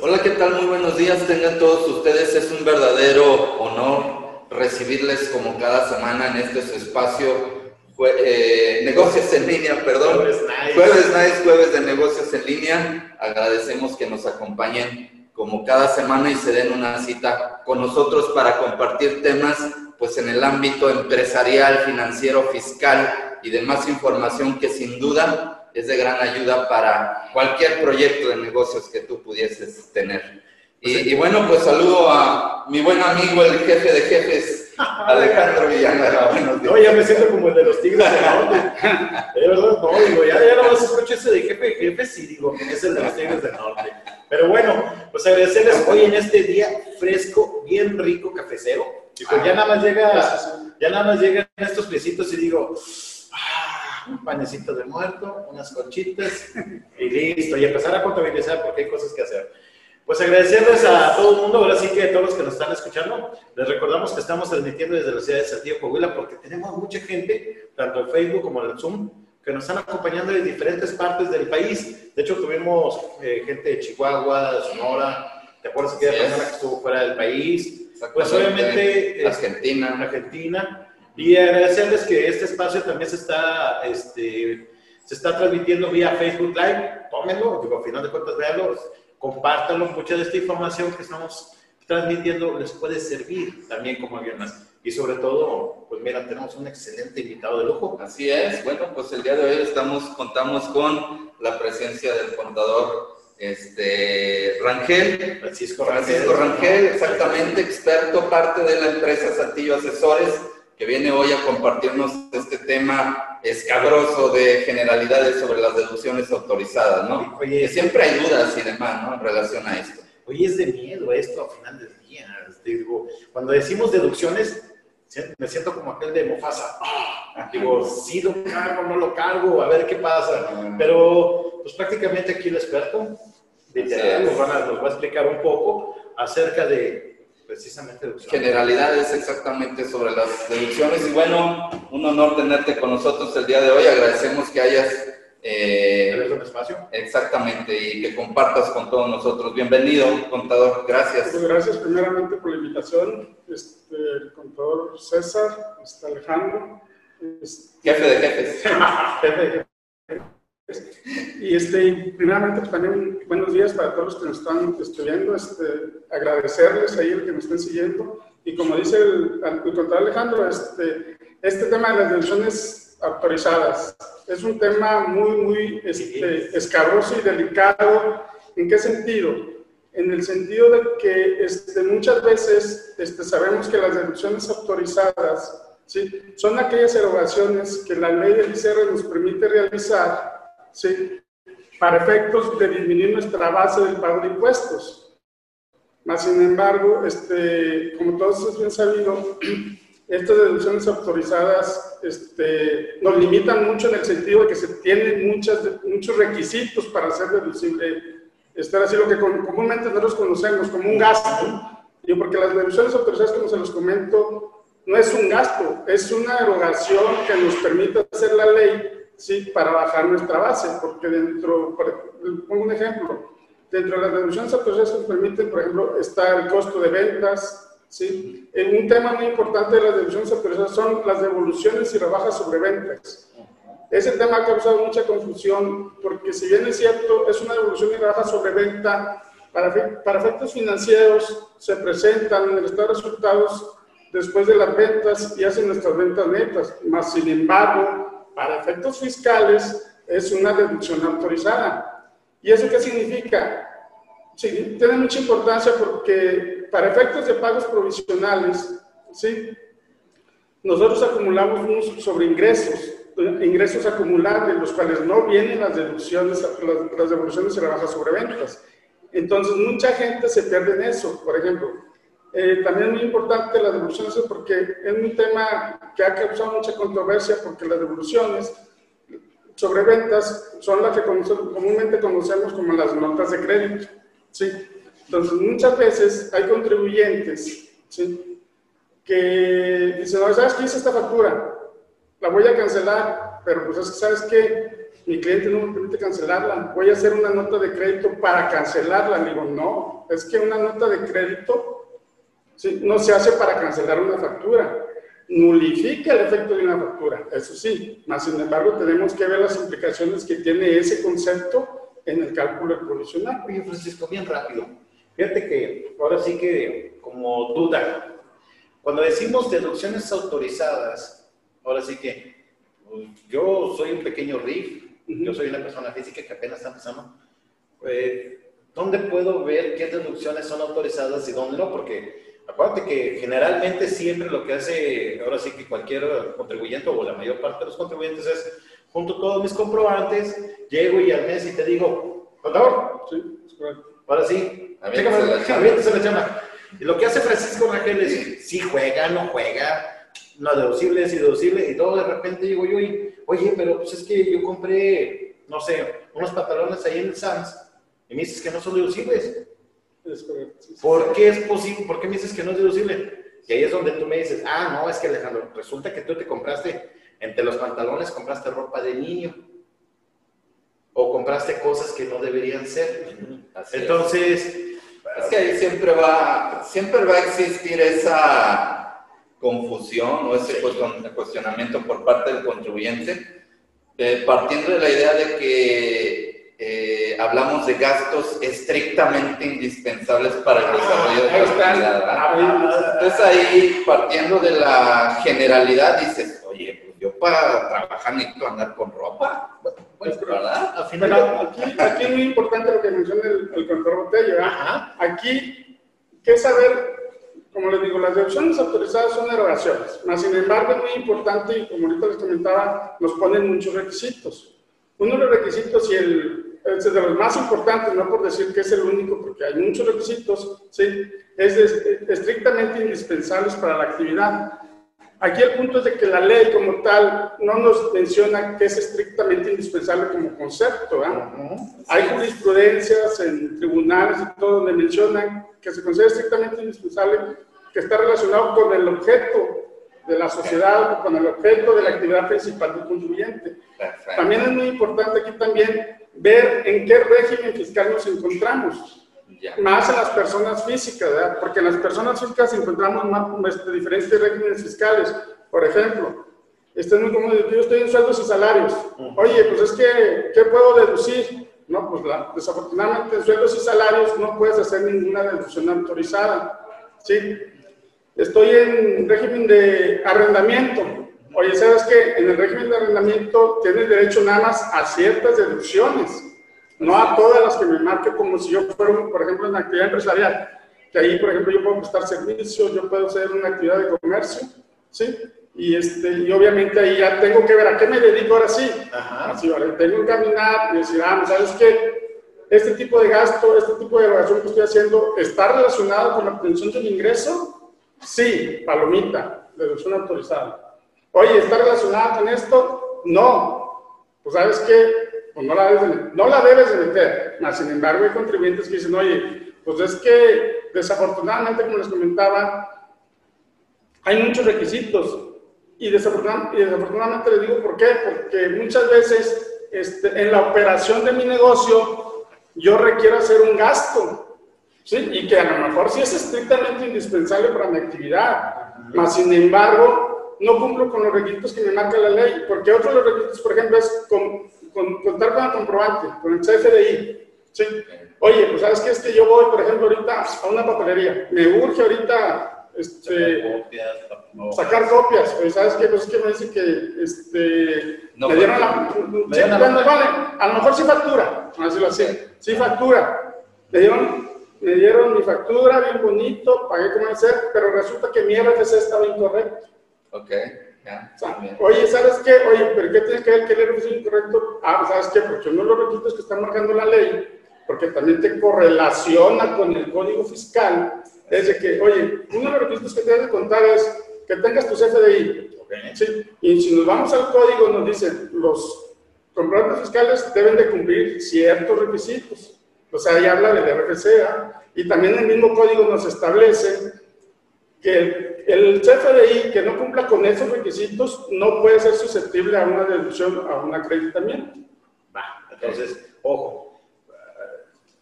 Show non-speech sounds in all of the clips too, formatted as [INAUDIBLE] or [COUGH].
Hola, ¿qué tal? Muy buenos días. Tengan todos ustedes. Es un verdadero honor recibirles como cada semana en este su espacio. Eh, negocios en línea, perdón. Jueves nice. Jueves nice, jueves de negocios en línea. Agradecemos que nos acompañen como cada semana y se den una cita con nosotros para compartir temas pues en el ámbito empresarial, financiero, fiscal y demás información que sin duda es de gran ayuda para cualquier proyecto de negocios que tú pudieses tener. Y, bueno, pues saludo a mi buen amigo, el jefe de jefes, [LAUGHS] Alejandro Villanueva. No, ya me siento como el de los Tigres del Norte. De verdad, no, digo, ya, ya no más escucho ese de jefe de jefes y digo, es el de los Tigres del Norte. Pero bueno, pues agradecerles hoy en este día fresco, bien rico, cafecero. Y pues ya nada más llega, ya nada más llegan estos piecitos y digo, ah, un panecito de muerto, unas conchitas y listo. Y empezar a contabilizar porque hay cosas que hacer. Pues agradecerles a todo el mundo, ahora sí que a todos los que nos están escuchando. Les recordamos que estamos transmitiendo desde la ciudad de Santiago, Coahuila, porque tenemos mucha gente, tanto en Facebook como en el Zoom, que nos están acompañando de diferentes partes del país. De hecho, tuvimos eh, gente de Chihuahua, de Sonora, ¿te acuerdas que había persona que estuvo fuera del país? Pues obviamente... Argentina. Argentina y agradecerles que este espacio también se está, este, se está transmitiendo vía Facebook Live. Tómenlo, digo, al final de cuentas, véanlo, compártanlo. Mucha de esta información que estamos transmitiendo les puede servir también como más. Y sobre todo, pues mira, tenemos un excelente invitado de lujo. Así es. Bueno, pues el día de hoy estamos, contamos con la presencia del contador este, Rangel. Francisco Rangel. Francisco Rangel, exactamente, experto, parte de la empresa Saltillo Asesores que viene hoy a compartirnos este tema escabroso de generalidades sobre las deducciones autorizadas, ¿no? Oye, siempre hay dudas y demás, ¿no? En relación a esto. Oye, es de miedo esto a final del día. Digo, cuando decimos deducciones, me siento como aquel de Mofasa. Ah, digo, sí lo cargo, no lo cargo, a ver qué pasa. Pero, pues prácticamente aquí el experto, literal, nos, nos va a explicar un poco acerca de precisamente deducciones. Generalidades exactamente sobre las deducciones. Y bueno, un honor tenerte con nosotros el día de hoy. Agradecemos que hayas... Eh, un espacio? Exactamente, y que compartas con todos nosotros. Bienvenido, contador. Gracias. Muchas gracias primeramente por la invitación. Este, el contador César, este Alejandro. Este, jefe de jefes. [LAUGHS] jefe de jefes. Y este, primeramente pues, también buenos días para todos los que nos están estudiando, este, agradecerles ahí el que nos estén siguiendo. Y como dice el, el Alejandro, este, este tema de las deducciones autorizadas es un tema muy, muy este, escabroso y delicado. ¿En qué sentido? En el sentido de que este, muchas veces este, sabemos que las deducciones autorizadas ¿sí? son aquellas erogaciones que la ley del ICR nos permite realizar ¿sí? para efectos de disminuir nuestra base del pago de impuestos. Más sin embargo, este, como todos es bien sabido, [CLEARS THROAT] estas deducciones autorizadas este, nos limitan mucho en el sentido de que se tienen muchas, muchos requisitos para ser deducible. Estar así lo que comúnmente nosotros conocemos como un gasto. Yo, porque las deducciones autorizadas, como se los comento, no es un gasto, es una erogación que nos permite hacer la ley ¿sí? para bajar nuestra base, porque dentro, pongo un ejemplo, dentro de las deducciones autorizadas que nos permiten, por ejemplo, está el costo de ventas, ¿sí? En un tema muy importante de las deducciones autorizadas son las devoluciones y rebajas sobre ventas. Ese tema ha causado mucha confusión, porque si bien es cierto, es una devolución y rebaja sobre venta, para, para efectos financieros se presentan en el estado de resultados después de las ventas y hacen nuestras ventas netas, más sin embargo, para efectos fiscales es una deducción autorizada. ¿Y eso qué significa? Sí, tiene mucha importancia porque para efectos de pagos provisionales, ¿sí? nosotros acumulamos unos sobre ingresos, ingresos acumulables, los cuales no vienen las deducciones, las, las devoluciones y rebajas sobre ventas. Entonces, mucha gente se pierde en eso. Por ejemplo, eh, también es muy importante las devoluciones porque es un tema que ha causado mucha controversia porque las devoluciones sobre ventas son las que comúnmente conocemos como las notas de crédito. ¿sí? Entonces, muchas veces hay contribuyentes ¿sí? que dicen, ¿sabes qué hice esta factura? la voy a cancelar, pero pues es que, ¿sabes qué? Mi cliente no me permite cancelarla. Voy a hacer una nota de crédito para cancelarla. Le digo, no, es que una nota de crédito no se hace para cancelar una factura. Nulifica el efecto de una factura, eso sí. Más sin embargo, tenemos que ver las implicaciones que tiene ese concepto en el cálculo provisional. Oye, Francisco, bien rápido. Fíjate que ahora sí que como duda, cuando decimos deducciones autorizadas, ahora sí que pues, yo soy un pequeño RIF, yo soy una persona física que apenas está empezando. Eh, ¿Dónde puedo ver qué deducciones son autorizadas y dónde no? Porque acuérdate que generalmente siempre lo que hace, ahora sí que cualquier contribuyente o la mayor parte de los contribuyentes es, junto todos mis comprobantes, llego y al mes y te digo, contador, sí, ahora sí, aviéntese la chama. Y lo que hace Francisco Rangel es, si juega, no juega, no deducible, es deducible, y todo de repente digo yo, oye, pero pues es que yo compré, no sé, unos pantalones ahí en el Sams, y me dices que no son deducibles. ¿Por qué es posible? ¿Por qué me dices que no es deducible? Y ahí es donde tú me dices, ah, no, es que Alejandro, resulta que tú te compraste, entre los pantalones compraste ropa de niño. O compraste cosas que no deberían ser. Entonces, es que ahí siempre va, siempre va a existir esa confusión o ese cuestionamiento por parte del contribuyente, eh, partiendo de la idea de que eh, hablamos de gastos estrictamente indispensables para el desarrollo de la actividad. Entonces ahí, partiendo de la generalidad, dices, oye, pues yo para trabajar necesito andar con ropa. Pues, ¿verdad? aquí, aquí, es muy importante lo que menciona el, el control Botello. Aquí, ¿qué saber? Como les digo, las deducciones autorizadas son erogaciones, mas sin embargo es muy importante y como ahorita les comentaba, nos ponen muchos requisitos. Uno de los requisitos y el, es de los más importantes, no por decir que es el único, porque hay muchos requisitos, ¿sí? es estrictamente indispensables para la actividad. Aquí el punto es de que la ley como tal no nos menciona que es estrictamente indispensable como concepto. Hay jurisprudencias en tribunales y todo donde mencionan que se considera estrictamente indispensable que está relacionado con el objeto de la sociedad o con el objeto de la actividad principal del contribuyente. También es muy importante aquí también ver en qué régimen fiscal nos encontramos. Más en las personas físicas, ¿verdad? porque en las personas físicas encontramos más, diferentes regímenes fiscales. Por ejemplo, este es muy común, yo estoy en sueldos y salarios. Oye, pues es que, ¿qué puedo deducir? No, pues desafortunadamente en sueldos y salarios no puedes hacer ninguna deducción autorizada. ¿sí? Estoy en régimen de arrendamiento. Oye, ¿sabes qué? En el régimen de arrendamiento tienes derecho nada más a ciertas deducciones no a todas las que me marque como si yo fuera, por ejemplo, en actividad empresarial, que ahí, por ejemplo, yo puedo prestar servicios, yo puedo hacer una actividad de comercio, ¿sí? Y, este, y obviamente ahí ya tengo que ver a qué me dedico ahora sí. Ajá. Así, vale, tengo que caminar y decir, ah, ¿sabes qué? Este tipo de gasto, este tipo de evaluación que estoy haciendo, ¿está relacionado con la obtención del ingreso? Sí, palomita, deducción autorizada. Oye, ¿está relacionado con esto? No. Pues, ¿sabes qué? pues no la, debes de, no la debes de meter. Mas, sin embargo, hay contribuyentes que dicen, oye, pues es que desafortunadamente, como les comentaba, hay muchos requisitos. Y, desafortunadamente, y desafortunadamente les digo por qué, porque muchas veces este, en la operación de mi negocio yo requiero hacer un gasto, ¿sí? Y que a lo mejor sí es estrictamente indispensable para mi actividad, mas sin embargo no cumplo con los requisitos que me marca la ley, porque otro de los requisitos, por ejemplo, es con, con, contar con el comprobante, con el CFDI. ¿sí? Oye, pues sabes que es que yo voy, por ejemplo, ahorita a una papelería, me urge ahorita este, sacar copias, pues sabes qué, pues es que me dicen que este, me dieron la, me vale, a lo mejor sí factura, así lo sé, sí factura, me dieron, me dieron mi factura bien bonito, pagué como ser, pero resulta que mi RFC estaba incorrecto. Ok oye, ¿sabes qué? Oye, ¿pero qué tiene que ver que el es incorrecto? Ah, ¿sabes qué? Porque uno de los requisitos que está marcando la ley, porque también te correlaciona con el código fiscal, es de que, oye, uno de los requisitos que tienes que contar es que tengas tu CFDI. ¿sí? Y si nos vamos al código, nos dice, los comprobantes fiscales deben de cumplir ciertos requisitos. O sea, ahí habla del RFC, y también el mismo código nos establece que el CFDI que no cumpla con esos requisitos no puede ser susceptible a una deducción, a un acreditamiento. Va, entonces, ojo.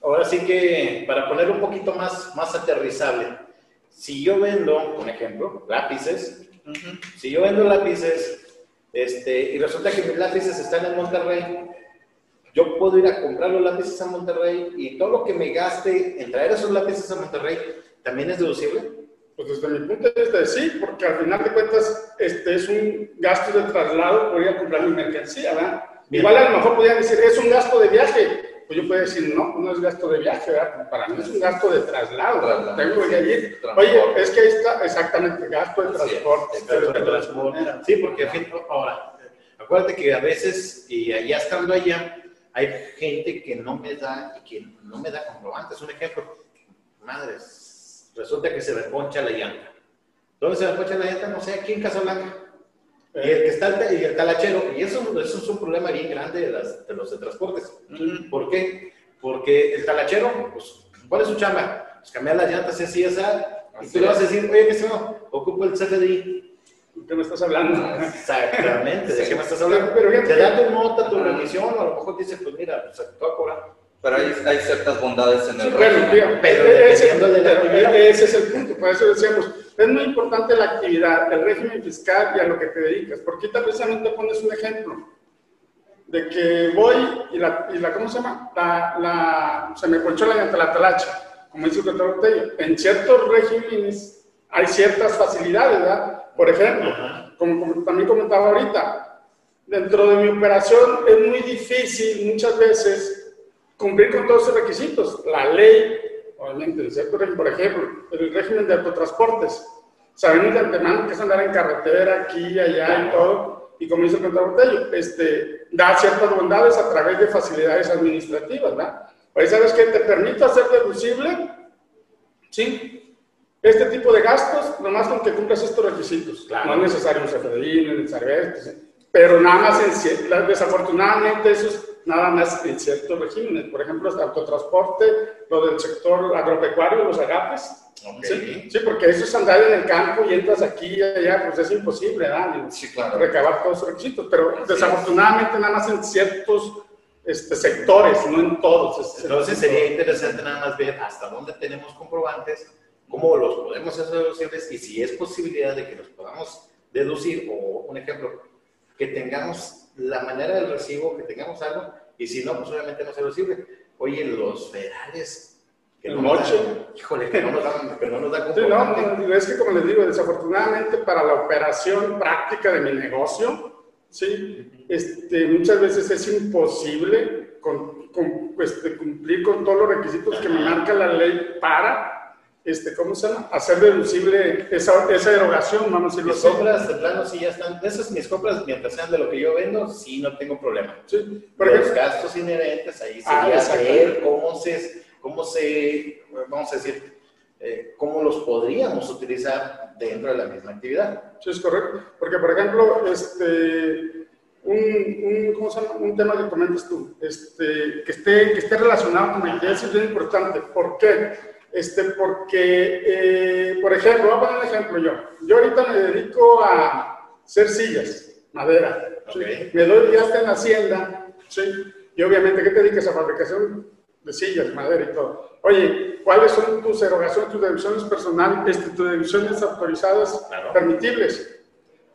Ahora sí que, para poner un poquito más, más aterrizable, si yo vendo, por ejemplo, lápices, si yo vendo lápices este, y resulta que mis lápices están en Monterrey, yo puedo ir a comprar los lápices a Monterrey y todo lo que me gaste en traer esos lápices a Monterrey, ¿también es deducible? Pues desde mi punto de vista sí, porque al final de cuentas este es un gasto de traslado por ir a comprar mi mercancía, ¿verdad? Igual a lo mejor podrían decir, es un gasto de viaje. Pues yo puedo decir, no, no es gasto de viaje, ¿verdad? Para mí es un gasto de traslado. Tengo que ir. Oye, es que ahí está exactamente, gasto de transporte. Sí, porque ahora, acuérdate que a veces, y ya estando allá, hay gente que no me da, y que no me da comprobantes. Un ejemplo, madres, resulta que se me poncha la llanta. ¿Dónde se me poncha la llanta? No sé, aquí en Casablanca. Y el que está el, talachero, y eso, eso, es un problema bien grande de, las, de los de transportes. ¿Por qué? Porque el talachero, pues, ¿cuál es su chamba? Pues cambiar las llantas, así, esa. Y tú le vas a decir, oye, que no, ocupo el CFDI. ¿De qué me estás hablando? Exactamente, ¿de qué me estás [LAUGHS] hablando? Pero, te da tu nota, tu revisión, o a lo mejor te dice, pues mira, pues te a cobrar. Pero hay, hay ciertas bondades en el sí, pero ese, de la ese es el punto, por eso decíamos, es muy importante la actividad, el régimen fiscal y a lo que te dedicas. Porque ahorita precisamente pones un ejemplo de que voy y la, y la ¿cómo se llama? La, la, se me ponchó la llanta, la talacha, como dice el doctor Botello. En ciertos regímenes hay ciertas facilidades, ¿verdad? Por ejemplo, como también comentaba ahorita, dentro de mi operación es muy difícil muchas veces cumplir con todos esos requisitos. La ley, obviamente, por ejemplo, el régimen de autotransportes. Sabemos de antemano que es andar en carretera, aquí, allá y todo, y como dice el contrabotello, este, da ciertas bondades a través de facilidades administrativas, ¿verdad? Pues, ¿sabes qué? Te permite hacer deducible, ¿sí? Este tipo de gastos, nomás con que cumplas estos requisitos. No es necesario un CFDI, no es necesario esto, pero nada más, en, desafortunadamente, esos nada más en ciertos regímenes. Por ejemplo, el autotransporte, lo del sector agropecuario, los agapes. ¿sí? ¿sí? porque eso es andar en el campo y entras aquí y allá, pues es imposible, ¿verdad? Sí, claro. Recabar todos los requisitos, pero desafortunadamente nada más en ciertos este, sectores, no en todos. Entonces sería interesante nada más ver hasta dónde tenemos comprobantes, cómo los podemos hacer deducibles y si es posibilidad de que los podamos deducir, o un ejemplo, que tengamos la manera del recibo, que tengamos algo, y si no, pues obviamente no se recibe. Oye, los federales, que no noche. híjole, que no nos dan, que no nos dan sí, no, es que como les digo, desafortunadamente para la operación práctica de mi negocio, sí, este, muchas veces es imposible con, con, pues, cumplir con todos los requisitos que me marca la ley para este, ¿cómo se llama? Hacer deducible esa, esa erogación, vamos a decirlo Mis compras de plano sí ya están, esas mis compras, mientras sean de lo que yo vendo, sí no tengo problema. Sí. Los gastos inherentes, ahí sería ah, ver cómo se, cómo se, vamos a decir, eh, cómo los podríamos utilizar dentro de la misma actividad. Sí, es correcto. Porque, por ejemplo, este, un, un, ¿cómo se llama? un tema que comentas tú, este, que, esté, que esté relacionado con la actividad es bien importante. ¿Por qué? Este, porque, eh, por ejemplo, voy a poner un ejemplo yo. Yo ahorita me dedico a hacer sillas, madera. Me doy ya hasta en Hacienda, ¿sí? Y obviamente, ¿qué te dedicas a fabricación de sillas, madera y todo? Oye, ¿cuáles son tus erogaciones, tus deducciones personales, este, tus deducciones autorizadas permitibles?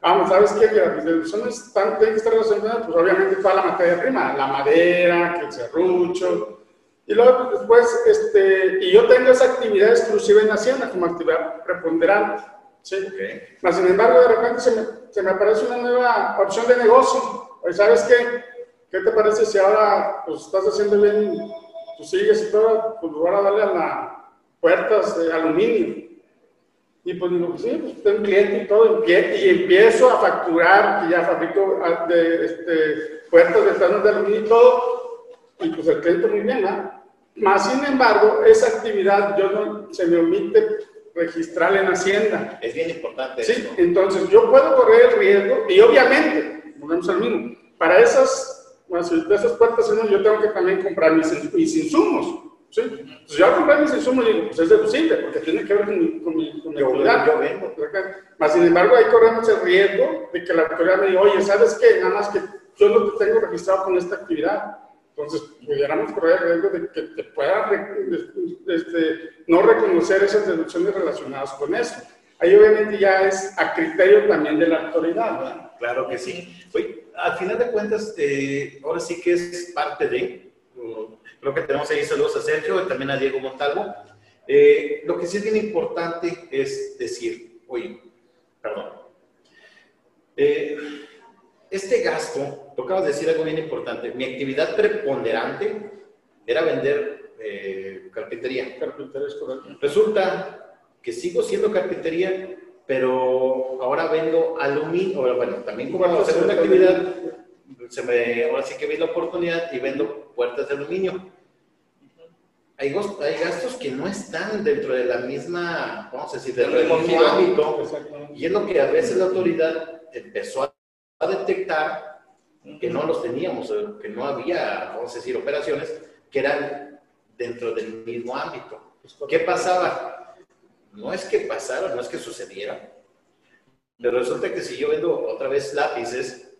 Vamos, ¿sabes qué? Las deducciones tienen que estar relacionadas, pues obviamente toda la materia prima, la madera, que el serrucho, y luego después, este, y yo tengo esa actividad exclusiva en Hacienda como actividad preponderante. ¿sí? Mas, sin embargo, de repente se me, se me, aparece una nueva opción de negocio. Oye, ¿sabes qué? ¿Qué te parece si ahora pues, estás haciendo bien tus sigues y todo? Pues ahora dale a las puertas de aluminio. Y pues digo, sí, pues tengo un cliente y todo, y empiezo a facturar, y ya fabrico ah, de, este, puertas de de aluminio y todo, y pues el cliente muy bien, ¿no? Más sin embargo, esa actividad yo no, se me omite registrar en Hacienda. Es bien importante. Sí, entonces yo puedo correr el riesgo y obviamente, volvemos al mismo, para esas, bueno, de esas puertas yo tengo que también comprar mis, mis insumos. Sí. Entonces yo al comprar mis insumos digo, pues es deducible, porque tiene que ver con mi, con mi, con mi actividad. Yo vendo. Más sin embargo, ahí corremos el riesgo de que la autoridad me diga, oye, ¿sabes qué? Nada más que yo no te tengo registrado con esta actividad. Entonces, pudiéramos correr el riesgo de que te pueda este, no reconocer esas deducciones relacionadas con eso. Ahí obviamente ya es a criterio también de la autoridad, ¿verdad? Claro que sí. Oye, al final de cuentas, eh, ahora sí que es parte de, creo que tenemos ahí saludos a Sergio y también a Diego Montalvo. Eh, lo que sí es bien importante es decir, oye, perdón, eh, este gasto, tocaba decir algo bien importante, mi actividad preponderante era vender eh, carpintería. Carpintería es Resulta que sigo siendo carpintería, pero ahora vendo aluminio, bueno, también como la segunda actividad, se me, ahora sí que vi la oportunidad y vendo puertas de aluminio. Hay, hay gastos que no están dentro de la misma, vamos a decir, del mismo ámbito. Y es lo que a veces la autoridad empezó a detectar que no los teníamos, que no había, vamos a decir, operaciones que eran dentro del mismo ámbito. ¿Qué pasaba? No es que pasara, no es que sucediera, pero resulta que si yo vendo otra vez lápices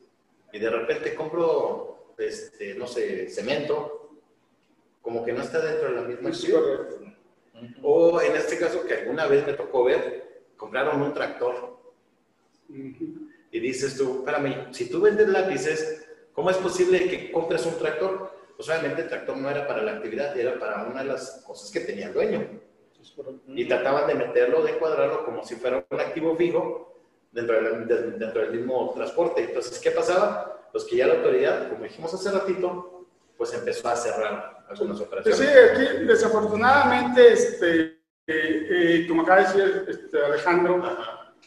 y de repente compro, este, no sé, cemento, como que no está dentro de la misma acción. O en este caso que alguna vez me tocó ver, compraron un tractor y dices tú, espérame, si tú vendes lápices, ¿cómo es posible que compres un tractor? Pues obviamente el tractor no era para la actividad, era para una de las cosas que tenía el dueño. Y trataban de meterlo, de cuadrarlo como si fuera un activo fijo dentro, dentro del mismo transporte. Entonces, ¿qué pasaba? Pues que ya la autoridad, como dijimos hace ratito, pues empezó a cerrar algunas operaciones. Sí, aquí desafortunadamente, este, eh, eh, como acaba de decir este, Alejandro,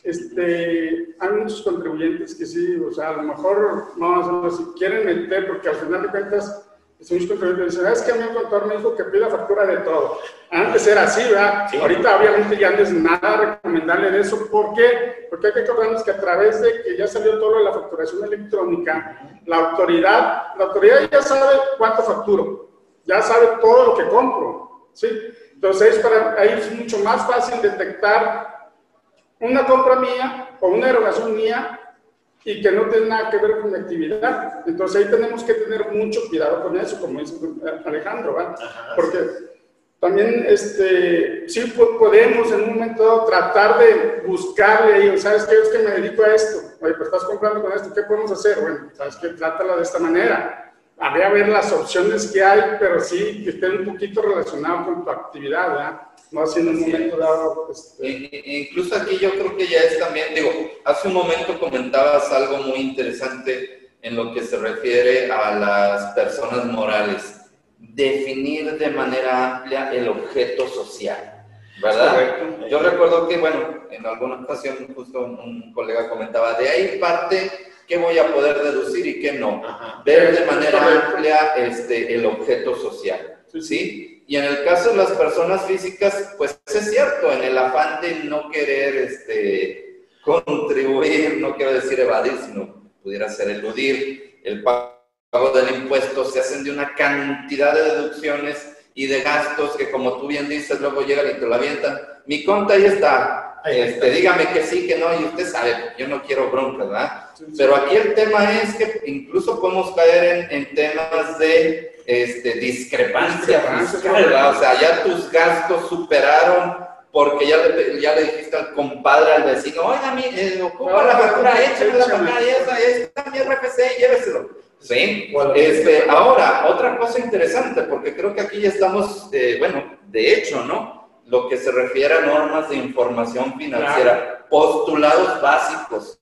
este, hay muchos contribuyentes que sí, o sea, a lo mejor, no, si quieren meter, porque al final de cuentas, muchos contribuyentes dicen, es que a mí el contador me dijo que pida factura de todo. Antes era así, ¿verdad? Ahorita obviamente ya no es nada recomendable de eso. ¿Por qué? Porque hay que acordarnos que a través de que ya salió todo lo de la facturación electrónica, la autoridad, la autoridad ya sabe cuánto facturo, ya sabe todo lo que compro, ¿sí? Entonces, para, ahí es mucho más fácil detectar una compra mía o una erogación mía y que no tiene nada que ver con mi actividad. Entonces ahí tenemos que tener mucho cuidado con eso, como dice Alejandro, ¿va? Porque también este, sí podemos en un momento dado tratar de buscarle, y, ¿sabes qué? Es que me dedico a esto. Oye, pues estás comprando con esto, ¿qué podemos hacer? Bueno, ¿sabes qué? Trátala de esta manera. Habría ver las opciones que hay, pero sí que estén un poquito relacionado con tu actividad, ¿verdad? no así en un momento dado. Este... Incluso aquí yo creo que ya es también, digo, hace un momento comentabas algo muy interesante en lo que se refiere a las personas morales. Definir de manera amplia el objeto social, ¿verdad? Yo recuerdo que, bueno, en alguna ocasión justo un colega comentaba, de ahí parte qué voy a poder deducir y qué no. Ver de manera amplia este, el objeto social, ¿sí? Y en el caso de las personas físicas, pues es cierto, en el afán de no querer este, contribuir, no quiero decir evadir, sino pudiera ser eludir el pago del impuesto, se hacen de una cantidad de deducciones y de gastos que como tú bien dices, luego llegan y te lo avientan. Mi conta ahí está, este, dígame que sí, que no, y usted sabe, yo no quiero bronca, ¿verdad? Pero aquí el tema es que incluso podemos caer en, en temas de este, discrepancia fiscal, O sea, ya tus gastos superaron porque ya le, ya le dijiste al compadre, al vecino, oiga, mi, eh, ocupa la factura, échame la factura, y esa, está mi RFC, lléveselo. Sí, este, ahora, otra cosa interesante, porque creo que aquí ya estamos, eh, bueno, de hecho, ¿no? Lo que se refiere a normas de información financiera, postulados básicos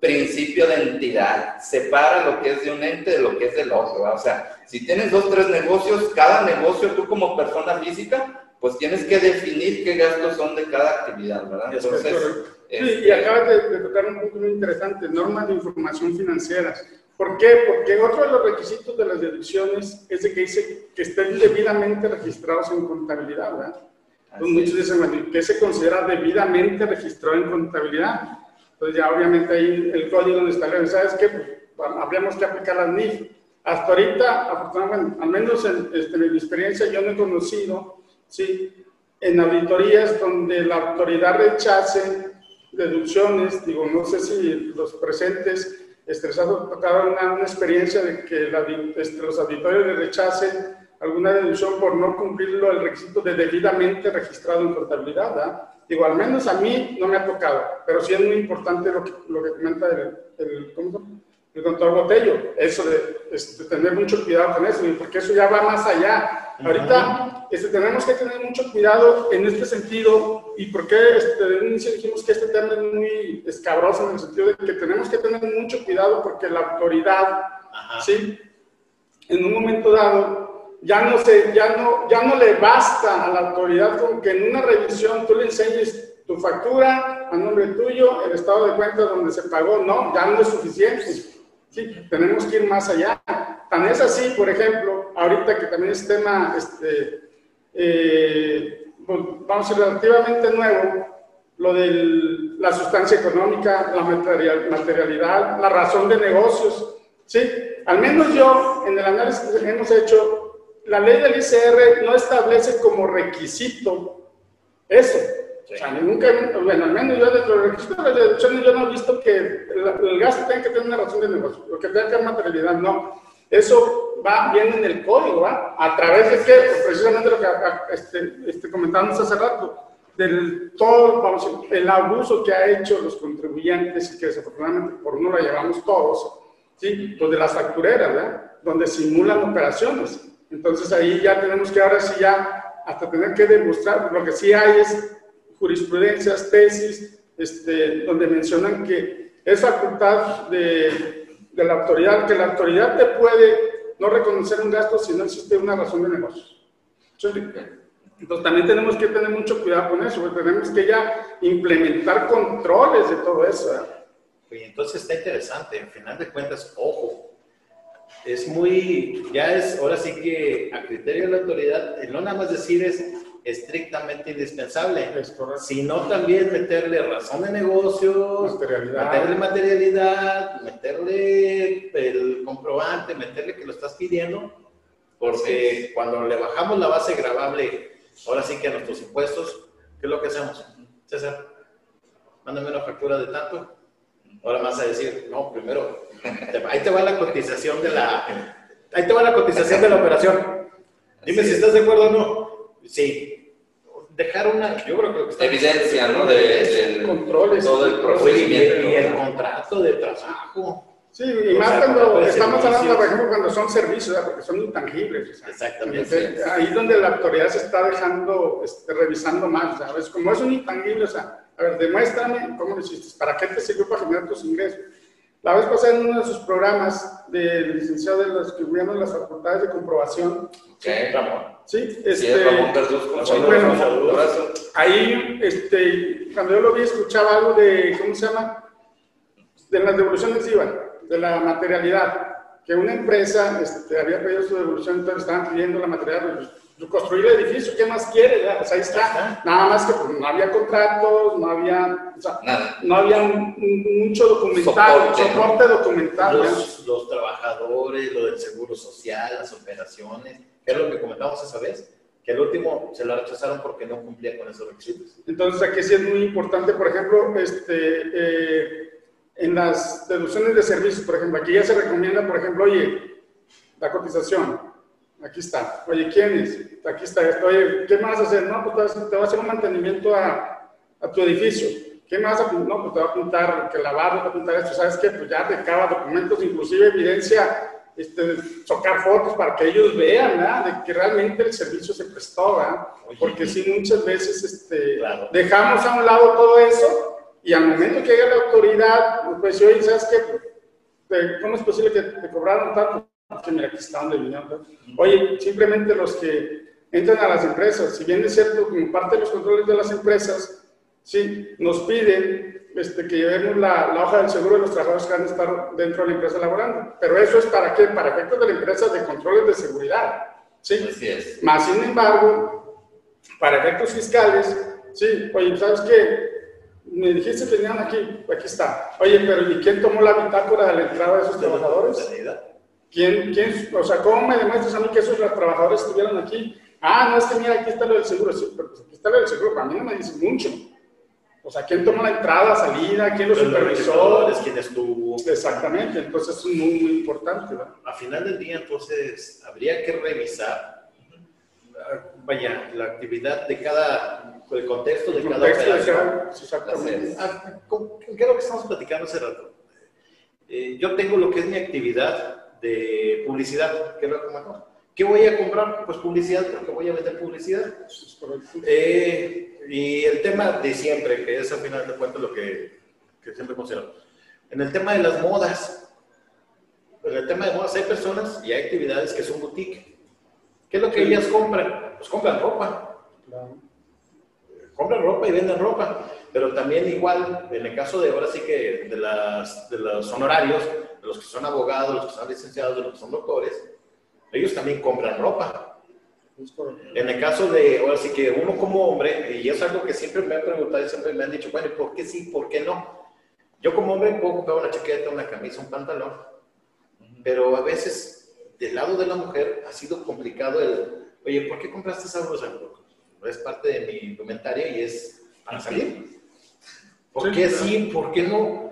principio de entidad, separa lo que es de un ente de lo que es del otro. O sea, si tienes dos, tres negocios, cada negocio tú como persona física, pues tienes que definir qué gastos son de cada actividad, ¿verdad? Entonces, sí, y este, acabas de, tocar un punto muy interesante, normas de información financiera. ¿Por qué? Porque otro de los requisitos de las deducciones es de que dice que estén debidamente registrados en contabilidad, ¿verdad? Entonces, muchos dicen, bueno, ¿qué se considera debidamente registrado en contabilidad? Entonces ya obviamente ahí el código donde está, ¿sabes qué? Pues, habríamos que aplicar las NIF. hasta ahorita, afortunadamente, al menos en, este, en mi experiencia, yo no he conocido, ¿sí? En auditorías donde la autoridad rechace deducciones, digo, no sé si los presentes estresados tocaron una, una experiencia de que la, este, los auditores le rechacen alguna deducción por no cumplirlo el requisito de debidamente registrado en contabilidad. ¿verdad? Digo, al menos a mí no me ha tocado, pero sí es muy importante lo que, lo que comenta el, el, el doctor Botello, eso de, este, tener mucho cuidado con eso, porque eso ya va más allá. Ahorita este, tenemos que tener mucho cuidado en este sentido, y porque este, de inicio dijimos que este tema es muy escabroso en el sentido de que tenemos que tener mucho cuidado porque la autoridad, ¿sí? En un momento dado, ya no, se, ya, no, ya no le basta a la autoridad con que en una revisión tú le enseñes tu factura a nombre tuyo, el estado de cuenta donde se pagó, no, ya no es suficiente. Sí, tenemos que ir más allá. Tan es así, por ejemplo, ahorita que también es tema, este, eh, pues, vamos relativamente nuevo, lo de la sustancia económica, la materialidad, la razón de negocios. Sí, al menos yo, en el análisis que hemos hecho, la ley del ICR no establece como requisito eso. O sea, nunca, bueno, al menos yo dentro del requisito de deducciones yo no he visto que el, gasto tenga que tener una razón de negocio, o que tenga que tener materialidad, no. Eso va bien en el código, ¿va? A través de qué? Pues precisamente lo que este, este, comentábamos hace rato, del todo, vamos, el abuso que ha hecho los contribuyentes y que desafortunadamente por uno lo llevamos todos, ¿sí? Pues de las factureras, ¿verdad? Donde simulan operaciones. Entonces ahí ya tenemos que ahora sí ya hasta tener que demostrar, lo que sí hay es jurisprudencias, tesis, este, donde mencionan que es facultad de, de, la autoridad, que la autoridad te puede no reconocer un gasto si no existe una razón de negocio. Entonces también tenemos que tener mucho cuidado con eso, porque tenemos que ya implementar controles de todo eso. Y entonces está interesante, en final de cuentas, ojo, es muy, ya es, ahora sí que a criterio de la autoridad, no nada más decir es estrictamente indispensable, sino también meterle razón de negocios, meterle materialidad, meterle el comprobante, meterle que lo estás pidiendo, porque cuando le bajamos la base grabable, ahora sí que a nuestros impuestos, ¿qué es lo que hacemos? César, mándame una factura de tanto, Ahora vas a decir, no, primero, ahí te va la cotización de la, ahí te va la cotización de la operación. Dime si estás de acuerdo o no. Sí. Dejar una, yo creo que está evidencia, ¿no? De, controles, todo el procedimiento y el contrato de trabajo. Sí, y más cuando estamos hablando, por ejemplo, cuando son servicios, porque son intangibles. Exactamente. ahí donde la autoridad se está dejando, este, revisando más, ¿sabes? Como es un intangible, o sea, a ver, demuéstrame cómo lo hiciste, para qué te sirvió para generar tus ingresos. La vez pasada en uno de sus programas de licenciado de los que hubieron las facultades de comprobación. Sí, Ramón. Sí, este, Ramón bueno, ahí, este, cuando yo lo vi, escuchaba algo de, ¿cómo se llama? De las devoluciones IVA, de la materialidad. Que una empresa este, había pedido su devolución, entonces estaban pidiendo la materialidad construir el edificio, ¿qué más quiere? Ya, pues ahí está. Nada más que pues, no había contratos, no había, o sea, no había mucho documental, soporte, documental. Los, los, trabajadores, lo del seguro social, las operaciones, que es lo que comentamos esa vez, que el último se lo rechazaron porque no cumplía con esos requisitos. Entonces aquí sí es muy importante, por ejemplo, este, eh, en las deducciones de servicios, por ejemplo, aquí ya se recomienda, por ejemplo, oye, la cotización, Aquí está. Oye, ¿quién es? Aquí está. Oye, ¿qué más hacer? No, pues te vas a hacer un mantenimiento a, a tu edificio. ¿Qué más? No, pues te va a apuntar que lavar, te va a apuntar esto. ¿Sabes qué? Pues ya recaba documentos, inclusive evidencia, este, sacar fotos para que ellos vean, ¿verdad? De que realmente el servicio se prestó, ¿verdad? Porque sí, muchas veces este, dejamos a un lado todo eso y al momento que llega la autoridad, pues, oye, ¿sabes qué? ¿Cómo es posible que te cobraron tanto? Que mira, aquí está donde vinieron. Oye, simplemente los que entran a las empresas, si bien es cierto, como parte de los controles de las empresas, sí, nos piden este, que llevemos la, la, hoja del seguro de los trabajadores que van a estar dentro de la empresa laborando. Pero eso es para qué? Para efectos de la empresa de controles de seguridad. Sí. Así es. Más sin embargo, para efectos fiscales, sí, oye, ¿sabes qué? Me dijiste que tenían aquí, aquí está. Oye, pero ¿y quién tomó la bitácora de la entrada de esos trabajadores? ¿Quién, quién, o sea, ¿cómo me demuestras a mí que esos trabajadores estuvieron aquí? Ah, no, es que mira, aquí está lo del seguro, sí, pero pues aquí está lo del seguro, para mí no me dice mucho. O sea, ¿quién toma la entrada, salida? ¿Quién lo supervisó? ¿Quién estuvo? Exactamente, entonces es muy, muy importante. ¿verdad? A final del día, entonces, habría que revisar, vaya, la actividad de cada, el contexto de cada operación. exactamente. Ah, ¿Qué es lo que estamos platicando hace rato? Eh, yo tengo lo que es mi actividad de publicidad, que es lo que ¿Qué voy a comprar? Pues publicidad, porque voy a vender publicidad. Eh, y el tema de siempre, que es al final de cuentas lo que, que siempre considero. En el tema de las modas, en el tema de modas hay personas y hay actividades que son boutique. ¿Qué es lo que ellas compran? Pues compran ropa. Compran ropa y venden ropa. Pero también igual, en el caso de ahora sí que de, las, de los honorarios, los que son abogados, los que son licenciados, los que son doctores, ellos también compran ropa. En el caso de, ahora sí que uno como hombre, y es algo que siempre me han preguntado y siempre me han dicho, bueno, ¿por qué sí, por qué no? Yo como hombre puedo comprar una chaqueta, una camisa, un pantalón, pero a veces del lado de la mujer ha sido complicado el, oye, ¿por qué compraste esa blusa? No es parte de mi indumentaria y es para salir. ¿Por qué sí? ¿Por qué no?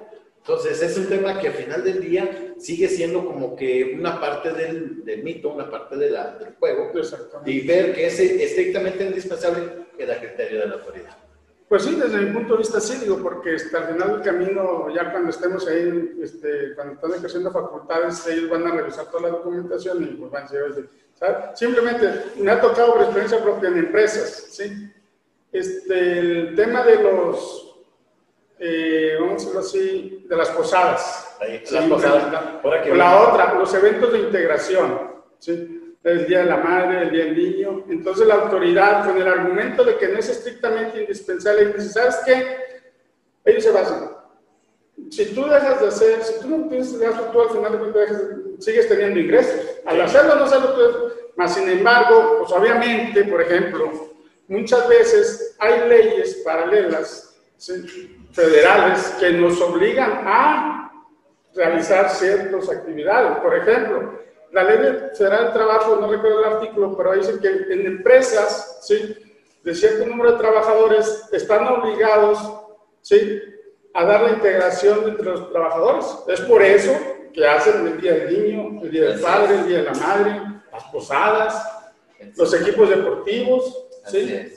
Entonces, es un tema que al final del día sigue siendo como que una parte del, del mito, una parte de la, del juego, y ver que es estrictamente indispensable queda criterio de la autoridad. Pues sí, desde mi punto de vista sí, digo, porque hasta el final del camino, ya cuando estemos ahí, este, cuando están ejerciendo facultades, ellos van a revisar toda la documentación y pues van a decir, Simplemente, me ha tocado por experiencia propia en empresas, ¿sí? Este, el tema de los eh, vamos a decirlo así, de las posadas. las posadas. La, otra, los eventos de integración, ¿sí? el Día de la Madre, el Día del Niño. Entonces la autoridad, con el argumento de que no es estrictamente indispensable, dice, ¿sabes qué? Ellos se basan. Si tú dejas de hacer, si tú no tienes gasto, tú al final de cuentas sigues teniendo ingresos. Al hacerlo, no hacerlo, tú, más sin embargo, pues obviamente, por ejemplo, muchas veces hay leyes paralelas, ¿sí? Federales que nos obligan a realizar ciertas actividades. Por ejemplo, la ley federal del trabajo, no recuerdo el artículo, pero dice que en empresas, ¿sí? de cierto número de trabajadores están obligados, ¿sí? a dar la integración entre los trabajadores. Es por eso que hacen el Día del Niño, el Día del Padre, el Día de la Madre, las posadas, los equipos deportivos, ¿sí?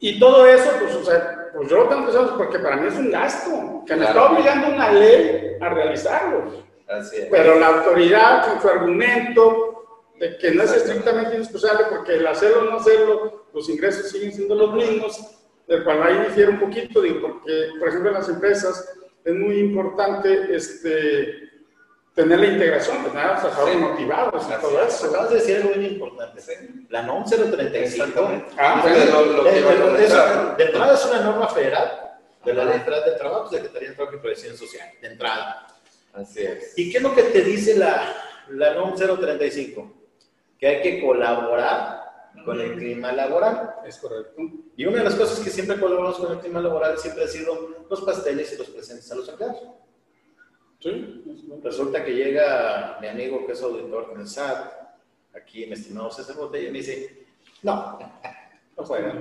Y todo eso, pues, o sea, pues yo lo tengo que hacer porque para mí es un gasto, que me está obligando una ley a realizarlo. Así es. Pero la autoridad, con su argumento de que no es estrictamente indispensable porque el hacerlo o no hacerlo, los ingresos siguen siendo los mismos, del cual ahí difiere un poquito, digo, porque, por ejemplo, en las empresas es muy importante este, tener la integración, tener a los trabajadores motivados y todo eso. Acabas de decir algo muy importante. La NOM 035. Ah, de entrada es una norma federal de la Ley Federal del Trabajo, Secretaría de Trabajo y Previsión Social. De entrada. Así es. ¿Y qué es lo que te dice la, la NOM 035? Que hay que colaborar con el clima laboral. Es correcto. Y una de las cosas que siempre colaboramos con el clima laboral siempre ha sido los pasteles y los presentes a los empleados. Resulta que llega mi amigo que es auditor del SAT, aquí mi estimado César Botella, y me dice, no, [LAUGHS] no juega.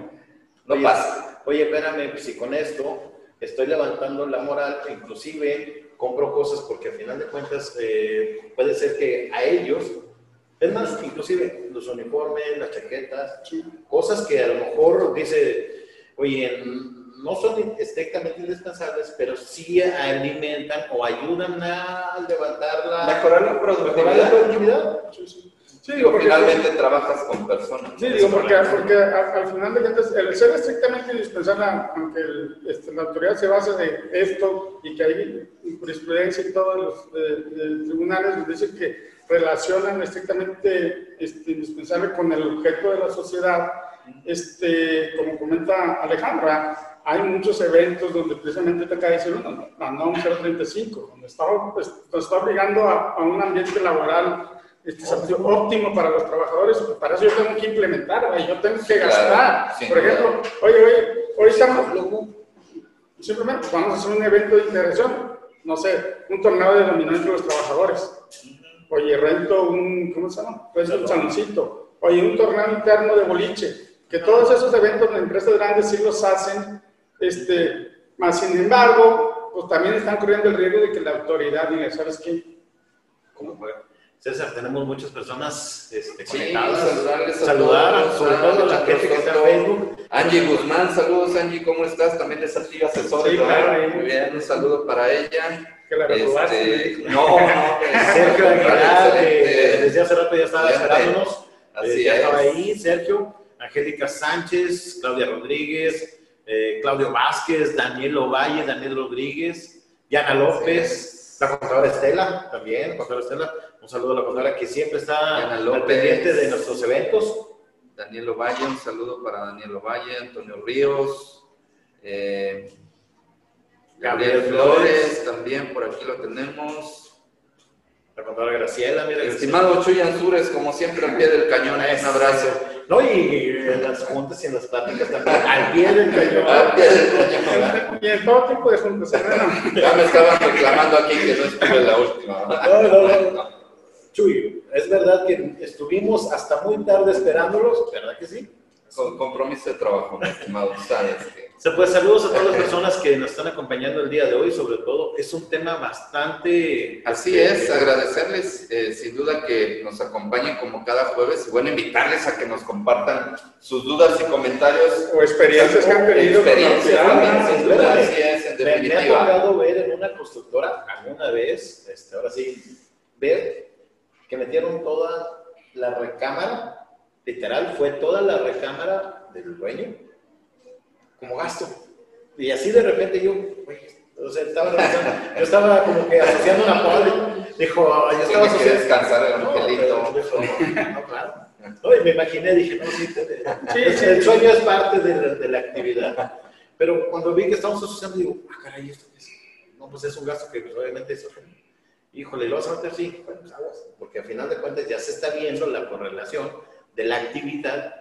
No pasa. Oye, espérame, pues, si con esto estoy levantando la moral, inclusive compro cosas porque al final de cuentas eh, puede ser que a ellos, es más, inclusive los uniformes, las chaquetas, cosas que a lo mejor dice, oye, no son estrictamente indispensables, pero sí alimentan o ayudan a levantar la, mejorar la productividad. Sí, digo, porque finalmente trabajas con personas. Sí, digo, porque, porque al, final de cuentas, el ser estrictamente indispensable, aunque este, la autoridad se basa de esto y que hay jurisprudencia y todos los tribunales nos dicen que relacionan estrictamente este, indispensable con el objeto de la sociedad, este, como comenta Alejandra, hay muchos eventos donde precisamente te acaba de decir uno, la NOM 035, donde está, pues, está obligando a, un ambiente laboral este, óptimo para los trabajadores, para eso yo tengo que implementar, yo tengo que gastar. Por ejemplo, oye, oye, hoy estamos, simplemente vamos a hacer un evento de integración, no sé, un torneo de dominó entre los trabajadores. Oye, rento un, ¿cómo se llama? Pues un saloncito. Oye, un torneo interno de boliche. Que todos esos eventos de empresas grandes sí los hacen, este, más sin embargo, pues también están corriendo el riesgo de que la autoridad diga, ¿sabes qué? ¿Cómo fue? César, tenemos muchas personas este, conectadas. saludarles a Saludar, todos, sobre todo a la gente que está en Facebook. Angie Guzmán, saludos Angie, ¿cómo estás? También es activa asesora. Sí, claro, muy bien, un saludo para ella. Que la este, No, no, [LAUGHS] Sergio Aguilar, desde hace rato ya estaba esperándonos. Así ya estaba ahí, Sergio, Angélica Sánchez, Claudia Rodríguez, eh, Claudio Vázquez, Daniel Ovalle, Daniel Rodríguez, Yana López, la contadora Estela, también, contadora Estela un saludo a la contadora que siempre está al pendiente de nuestros eventos. Daniel Ovalle, un saludo para Daniel Ovalle, Antonio Ríos, eh, Gabriel, Flores, también por aquí lo tenemos. La contadora Graciela, mira. Estimado Chuy Ansures, como siempre al pie del cañón, un abrazo. No, y en las juntas y en las pláticas también, al pie del cañón. Al pie del cañón. Y en todo tipo de juntas. ya me estaban reclamando aquí que no estuve la última. no, no. no. Chuy, es verdad que estuvimos hasta muy tarde esperándolos, ¿verdad que sí? Con compromiso de trabajo, estimado, sabes Pues saludos a todas las personas que nos están acompañando el día de hoy, sobre todo es un tema bastante... Así es, agradecerles eh, sin duda que nos acompañen como cada jueves y bueno, invitarles a que nos compartan sus dudas y comentarios. O experiencias que han tenido. Experiencias también, sin duda, así es, en definitiva. Me, me ha tocado ver en una constructora alguna vez, este, ahora sí, ver que metieron toda la recámara, literal, fue toda la recámara del dueño como gasto. Y así de repente yo, o sea, estaba yo estaba como que asociando una pobre, dijo, yo estaba asociando. descansar el angelito. No, claro. [LAUGHS] No, y me imaginé, dije, no, sí, sí, el sueño es parte de la, de la, actividad. Pero cuando vi que estamos asociando, digo, ah, caray, esto es, no, pues es un gasto que pues, obviamente es híjole, lo vas a meter sí, bueno, pues porque al final de cuentas ya se está viendo la correlación de la actividad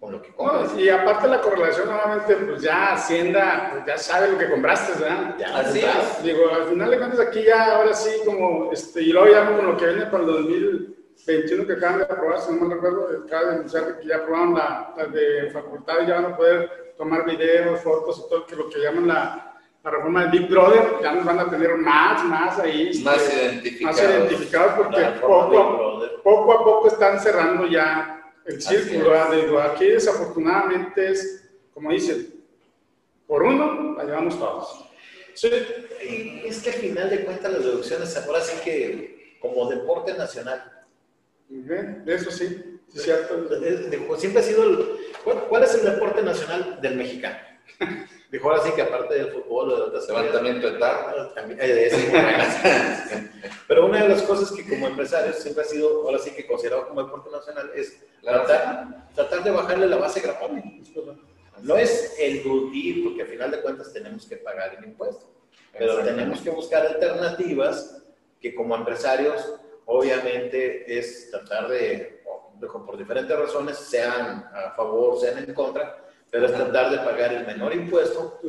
con lo que compras. y aparte la correlación, nuevamente, pues ya Hacienda, pues ya sabe lo que compraste, ¿verdad? Ya, Así es. Digo, al final de cuentas aquí ya, ahora sí, como, este, y luego ya con lo que viene para el 2021 que acaban de aprobar, si no me recuerdo, acaba de anunciar que ya aprobaron la, la de facultades, ya van a poder tomar videos, fotos y todo, que lo que llaman la la reforma del Big Brother, ya nos van a tener más, más ahí. Este, más identificados. Más identificados porque poco a, poco están cerrando ya el círculo. Digo, aquí desafortunadamente es, como dicen, por uno la llevamos todos. Sí, es que al final de cuentas las deducciones ahora sí que como deporte nacional. Eso sí, es cierto. Siempre ha sido el, ¿cuál es el deporte nacional del mexicano? [LAUGHS] Dijo ahora sí que aparte del fútbol o de otras Levantamiento de también eh, [LAUGHS] Pero una de las cosas que como empresarios siempre ha sido, ahora sí que considerado como deporte nacional, es tratar, tratar de bajarle la base grabable. No es el brutir, porque al final de cuentas tenemos que pagar el impuesto. Pero tenemos que buscar alternativas que como empresarios, obviamente, es tratar de, por diferentes razones, sean a favor, sean en contra, pero es tratar de pagar el menor impuesto.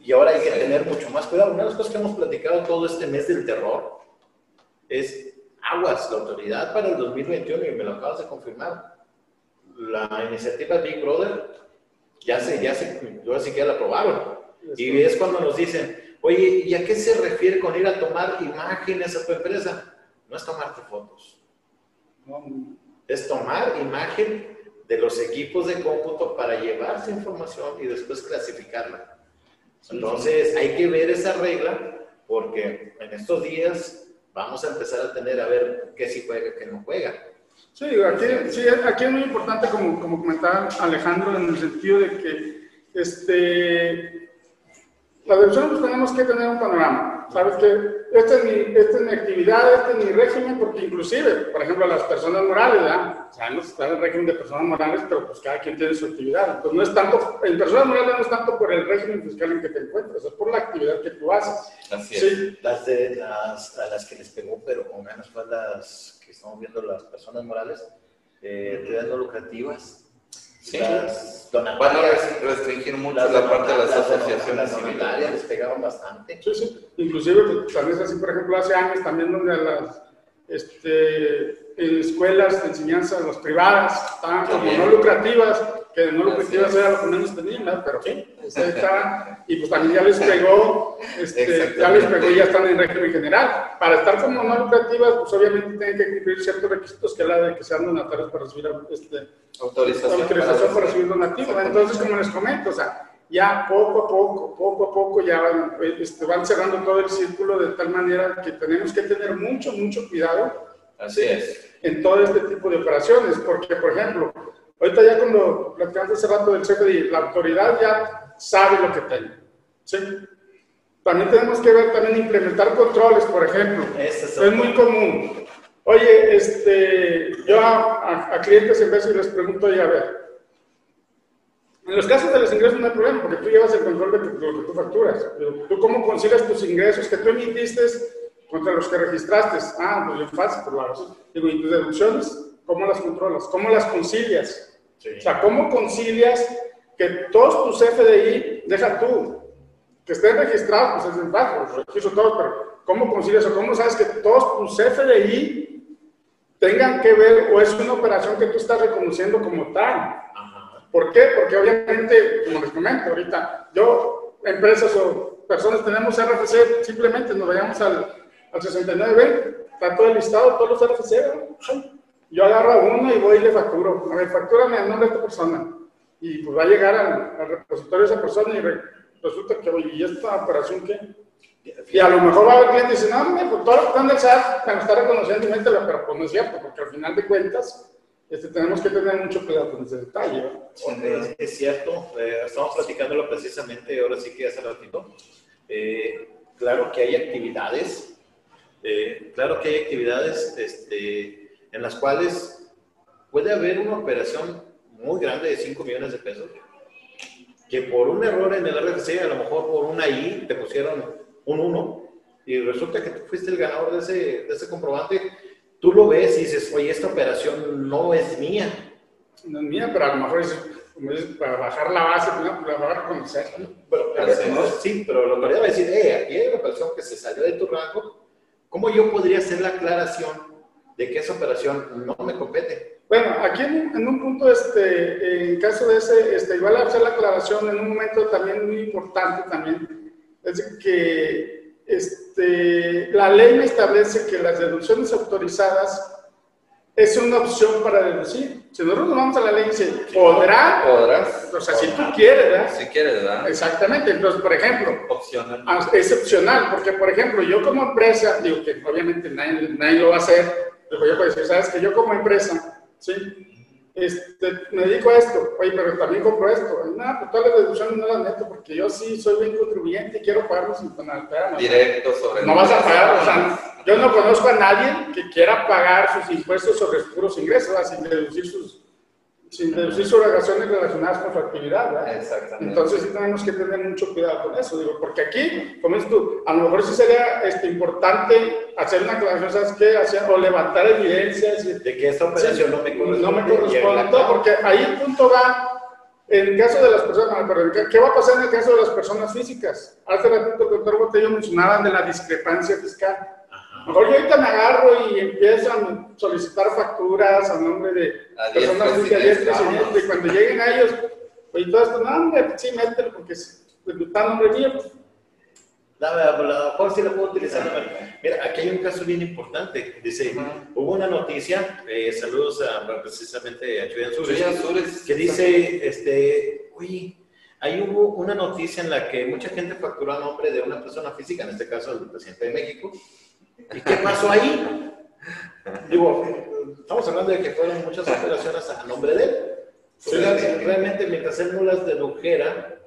Y ahora hay que tener mucho más cuidado. Una de las cosas que hemos platicado todo este mes del terror es aguas, la autoridad para el 2021, y me lo acabas de confirmar. La iniciativa Big Brother ya se, ya se, yo así que la aprobaron. Y es cuando nos dicen, oye, ¿y a qué se refiere con ir a tomar imágenes a tu empresa? No es tomarte fotos. Es tomar imagen de los equipos de cómputo para llevar esa información y después clasificarla. Entonces, hay que ver esa regla porque en estos días vamos a empezar a tener a ver qué sí juega, qué no juega. Sí, aquí, sí, aquí es muy importante, como, como comentaba Alejandro, en el sentido de que este, la deducción pues tenemos que tener un panorama. Sabes que esta es, mi, esta es mi actividad, este es mi régimen, porque inclusive, por ejemplo, las personas morales, ¿verdad? Sabemos está en el régimen de personas morales, pero pues cada quien tiene su actividad. Pues no es tanto, en personas morales no es tanto por el régimen fiscal en que te encuentras, es por la actividad que tú haces. Así es. Sí. Las, de, las a las que les pegó, pero con ganas fue las que estamos viendo las personas morales, eh, no lucrativas. Sí. Las Van a restringir mucho la parte de las, asociaciones civiles. les pegaban bastante. Sí, sí. Inclusive, pues, tal vez así, por ejemplo, hace años también donde las este, escuelas de enseñanza, las privadas, estaban como no lucrativas, que no lucrativas era lo que menos tenían, pero sí, pues y pues también ya les pegó, este, ya les pegó y ya están en régimen general. Para estar como no lucrativas, pues obviamente tienen que cumplir ciertos requisitos, que es la de que sean donatarios para recibir este, autorización, autorización para, recibir donativos. Entonces, como les comento, o sea, ya poco a poco, poco a poco ya van, este, van cerrando todo el círculo de tal manera que tenemos que tener mucho, mucho cuidado Así es. En todo este tipo de operaciones, porque, por ejemplo, ahorita ya cuando platicamos hace rato del CFDI, la autoridad ya sabe lo que tiene. ¿sí? También tenemos que ver, también implementar controles, por ejemplo. es, muy común. Oye, este, yo a, clientes en vez les pregunto, oye, a ver, en los casos de los ingresos no hay problema, porque tú llevas el control de, lo que tú facturas. ¿Tú cómo concilias tus ingresos que tú emitiste contra los que registraste. Ah, pues bien fácil, por la razón. Digo, ¿y tus deducciones? ¿Cómo las controlas? ¿Cómo las concilias? O sea, ¿cómo concilias que todos tus FDI, deja tú, que estén registrados, pues es los registro todos, pero ¿cómo concilias o cómo sabes que todos tus FDI tengan que ver o es una operación que tú estás reconociendo como tal? ¿Por qué? Porque obviamente, como les comento ahorita, yo, empresas o personas tenemos RFC, simplemente nos vayamos al, al 69, está todo el listado, todos los RFC. Yo agarro uno y voy y le facturo. A ver, factúrame el nombre de esta persona. Y pues va a llegar al, repositorio de esa persona y resulta que, oye, ¿y esta operación qué? Y a lo mejor va a haber cliente y dice, no, me, pues todo lo que está en el SAT me lo está reconociendo y mételo, pero pues no es cierto, porque al final de cuentas este, tenemos que tener mucho cuidado con ese detalle. es, cierto, eh, estamos platicándolo precisamente ahora sí que hace ratito. Eh, claro que hay actividades eh, claro que hay actividades este, en las cuales puede haber una operación muy grande de 5 millones de pesos, que por un error en el RFC, a lo mejor por una I, te pusieron un 1, y resulta que tú fuiste el ganador de ese, de ese comprobante, tú lo ves y dices, oye, esta operación no es mía. No es mía, pero a lo mejor es, para bajar la base, no, pues la vas a reconocer. Pero, sí, pero lo que voy a decir, eh, aquí hay una operación que se salió de tu rango, ¿Cómo yo podría hacer la aclaración de que esa operación no me compete? Bueno, aquí en, un punto, este, en caso de ese, este, igual hacer la aclaración en un momento también muy importante también, es que este, la ley me establece que las deducciones autorizadas es una opción para deducir. Si nosotros nos vamos a la ley, dice, podrá, podrás, o sea, si tú quieres, ¿verdad? Si quieres, ¿verdad? Exactamente, entonces, por ejemplo, opcional. Ah, es opcional, porque, por ejemplo, yo como empresa, digo que obviamente nadie, nadie lo va a hacer, pero yo puedo decir, ¿sabes? Que yo como empresa, ¿sí? este, me dedico a esto, oye, pero también compro esto. No, pues todas las deducciones no las meto porque yo sí soy bien contribuyente y quiero pagar sin penalidad. Directo sobre No vas a pagar, o sea, yo no conozco a nadie que quiera pagar sus impuestos sobre sus puros ingresos, sin deducir sus sin deducir sus obligaciones relacionadas con su actividad. ¿verdad? Exactamente. Entonces sí tenemos que tener mucho cuidado con eso, digo, porque aquí, como dices tú, a lo mejor sí sería este, importante hacer una aclaración, ¿sabes qué? O levantar evidencias. de que esta operación no me corresponde. No me corresponde, todo, porque ahí el punto va, en el caso de las personas, ¿qué va a pasar en el caso de las personas físicas? Hace ratito el doctor Botello mencionaba de la discrepancia fiscal. Mejor yo ahorita me agarro y empiezo a solicitar facturas a nombre de personas físicas y cuando lleguen a ellos, pues todo esto, no, hombre, sí, mételo porque está a nombre mío. A lo mejor sí lo puedo utilizar. Mira, aquí hay un caso bien importante. Dice, hubo una noticia, eh, saludos a, precisamente a Chuyan Sures, que dice, este, uy, ahí hubo una noticia en la que mucha gente facturó a nombre de una persona física, en este caso el presidente de México, ¿Y qué pasó ahí? Digo, estamos hablando de que fueron muchas operaciones a nombre de él. Sí, realmente, mientras él no las dedujera.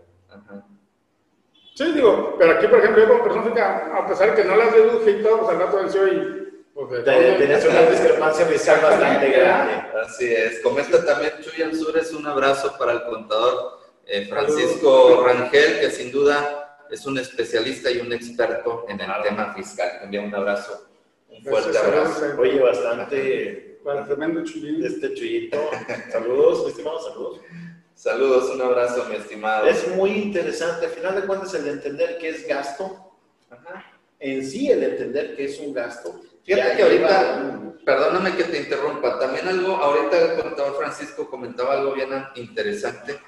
Sí, digo, pero aquí, por ejemplo, yo como persona que a pesar de que no las deduje y todo, pues al rato venció y. Pues, Tenías una discrepancia fiscal bastante grande. Así es. Comenta también Chuyan Sures un abrazo para el contador eh, Francisco Rangel, que sin duda es un especialista y un experto en el tema fiscal. Envía un abrazo, un fuerte abrazo. Oye, bastante, Para tremendo Chuyín. Este Chuyito. Saludos, estimados, saludos. Saludos, un abrazo, mi estimado. Es muy interesante, al final de cuentas, el entender qué es gasto. En sí, el entender qué es un gasto. Fíjate que ahorita, perdóname que te interrumpa, también algo, ahorita el contador Francisco comentaba algo bien interesante,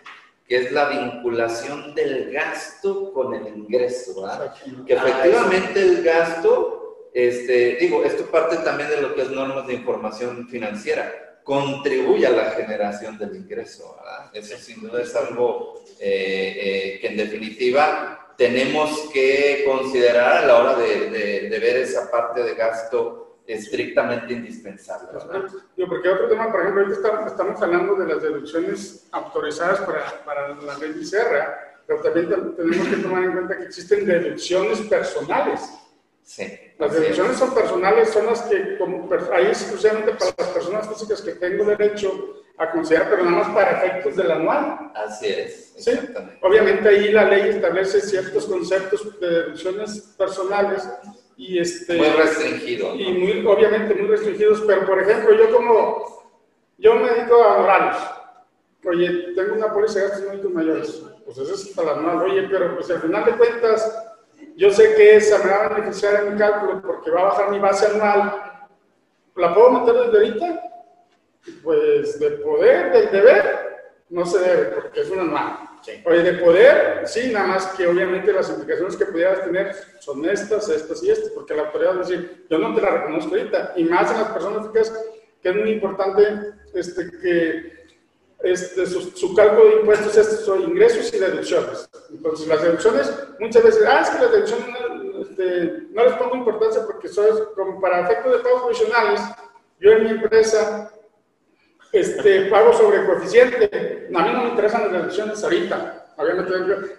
que es la vinculación del gasto con el ingreso, ¿verdad? Que ah, efectivamente el gasto, este, digo, esto parte también de lo que es normas de información financiera contribuye a la generación del ingreso. ¿verdad? Eso sin duda es algo eh, eh, que en definitiva tenemos que considerar a la hora de, de, ver esa parte de gasto estrictamente indispensable. ¿verdad? Yo, porque otro tema, por ejemplo, ahorita estamos hablando de las deducciones autorizadas para, para la ley ICR, pero también tenemos que tomar en cuenta que existen deducciones personales. Sí. Las deducciones son personales, son las que, como, ahí exclusivamente para las personas físicas que tengo derecho a considerar, pero nada más para efectos del anual. Así es. Sí. Obviamente ahí la ley establece ciertos conceptos de deducciones personales y este... Muy restringido. Y muy, obviamente muy restringidos, pero por ejemplo, yo como, yo me dedico a honorarios. Oye, tengo una póliza de gastos médicos mayores. Pues eso es para el anual. Oye, pero pues al final de cuentas yo sé que esa me va a beneficiar en mi cálculo porque va a bajar mi base anual. ¿La puedo meter desde ahorita? Pues de poder, del deber, no se debe porque es un anual. Oye, de poder, sí, nada más que obviamente las implicaciones que pudieras tener son estas, estas y estas, porque la autoridad va a decir, yo no te la reconozco ahorita, y más en las personas que es muy importante este, que este, su, cálculo de impuestos es son ingresos y deducciones. Entonces, las deducciones, muchas veces, ah, es que las deducciones este, no les pongo importancia porque son como para efectos de pagos provisionales. Yo en mi empresa este, pago sobre coeficiente. A mí no me interesan las deducciones ahorita.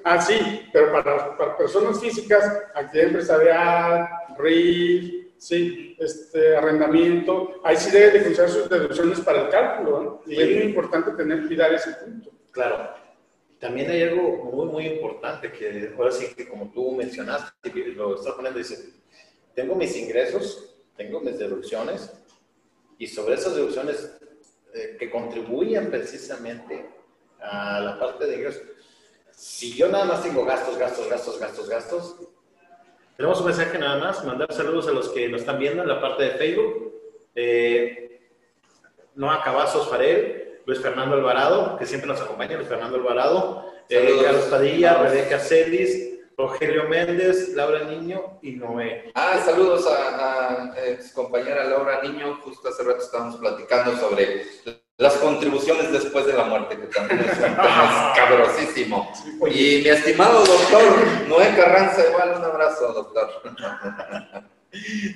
Ah, sí, pero para, para personas físicas, actividad empresarial, RIF, Sí, este, arrendamiento, ahí sí debe de considerar sus deducciones para el cálculo, ¿no? Y es muy importante tener cuidar ese punto. Claro. También hay algo muy, muy importante que ahora sí que como tú mencionaste, lo estás poniendo, dice, tengo mis ingresos, tengo mis deducciones, y sobre esas deducciones eh, que contribuyen precisamente a la parte de ingresos, si yo nada más tengo gastos, gastos, gastos, gastos, gastos, tenemos un mensaje nada más, mandar saludos a los que nos están viendo en la parte de Facebook. Eh, Noah Cavazos Farel, Luis Fernando Alvarado, que siempre nos acompaña, Luis Fernando Alvarado, eh, Carlos Padilla, Rebeca Celis, Rogelio Méndez, Laura Niño y Noé. Ah, saludos a, a, compañera Laura Niño, justo hace rato estábamos platicando sobre las contribuciones después de la muerte, que también es un tema [LAUGHS] cabrosísimo. Y mi estimado doctor Noé Carranza, igual un abrazo, doctor. [LAUGHS]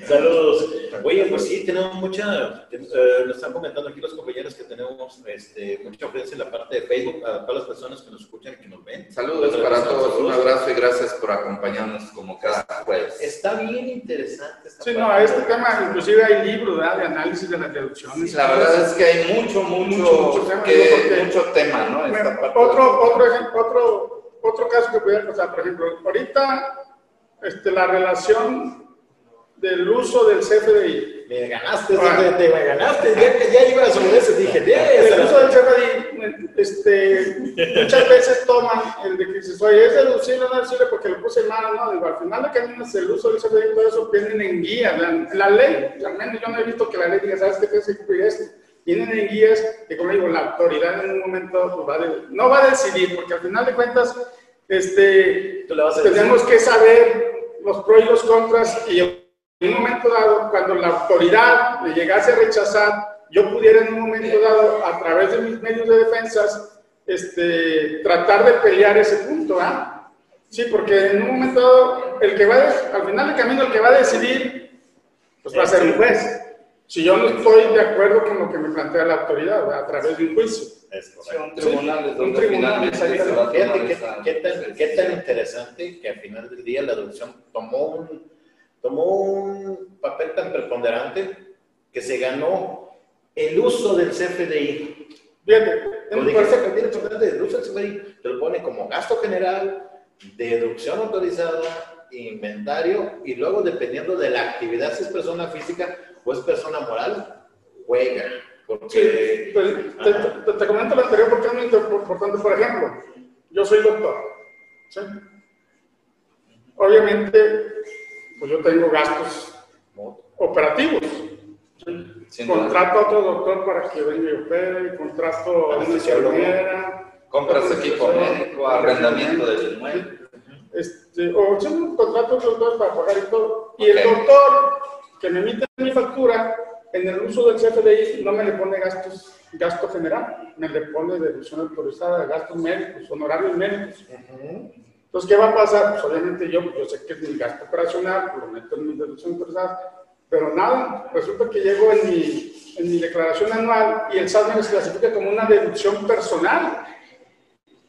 Saludos. Oye, pues sí, tenemos mucha, eh, nos están comentando aquí los compañeros que tenemos este, mucha audiencia en la parte de Facebook, a todas las personas que nos escuchan y que nos ven. Saludos para todos, un abrazo y gracias por acompañarnos como cada jueves. Está bien interesante. Esta sí, no, este tema, inclusive hay libros de análisis de las deducciones. la verdad es que hay mucho, mucho, mucho, tema, que, mucho tema ¿no? otro, otro, ejemplo, otro, otro caso que pudiera pasar, por ejemplo, ahorita este, la relación del uso del CFDI. Me ganaste, ah. te, me ganaste. Ya, ya iba sobre eso, dije, el uso del CFDI, este, muchas veces toman el de que dices, oye, es deducible o no deducible porque lo puse mal, no, digo, al final de caminos el uso del CFDI, todo eso vienen en guía. La, la ley, realmente yo no he visto que la ley diga, ¿sabes qué tienes que cumplir esto? Vienen en guías que, como digo, la autoridad en un momento pues, va no va a decidir, porque al final de cuentas, este, tenemos que saber los pros y los contras y en un momento dado, cuando la autoridad le llegase a rechazar, yo pudiera en un momento dado, a través de mis medios de defensas, este, tratar de pelear ese punto, ¿ah? Sí, porque en un momento dado, el que va, al final del camino, el que va a decidir, pues va a ser un juez. Si yo no estoy de acuerdo con lo que me plantea la autoridad, a través de un juicio. Es un tribunal, un tribunal. Fíjate qué, tan, qué tan interesante que al final del día la deducción tomó un tomó un papel tan preponderante que se ganó el uso del CFDI. Fíjate, lo importante el uso del CFDI, te lo pone como gasto general, deducción autorizada, inventario, y luego dependiendo de la actividad, si es persona física o es persona moral, juega. Porque... Pues, te, comento lo anterior porque es muy importante. Por ejemplo, yo soy doctor. ¿sí? Obviamente, pues yo tengo gastos operativos. Contrato a otro doctor para que venga y opere, contrato a una enfermera. Compras equipo médico, arrendamiento del inmueble. Este, o yo un contrato a otro doctor para pagar y todo. Y el doctor que me emite mi factura, en el uso del CFDI no me le pone gastos, gasto general, me le pone deducción autorizada, gastos médicos, honorarios médicos. Entonces, ¿qué va a pasar? Pues obviamente yo, yo sé que es mi gasto operacional, lo meto en mi deducción autorizada, pero nada, resulta que llego en mi, en mi declaración anual y el SAT me clasifica como una deducción personal.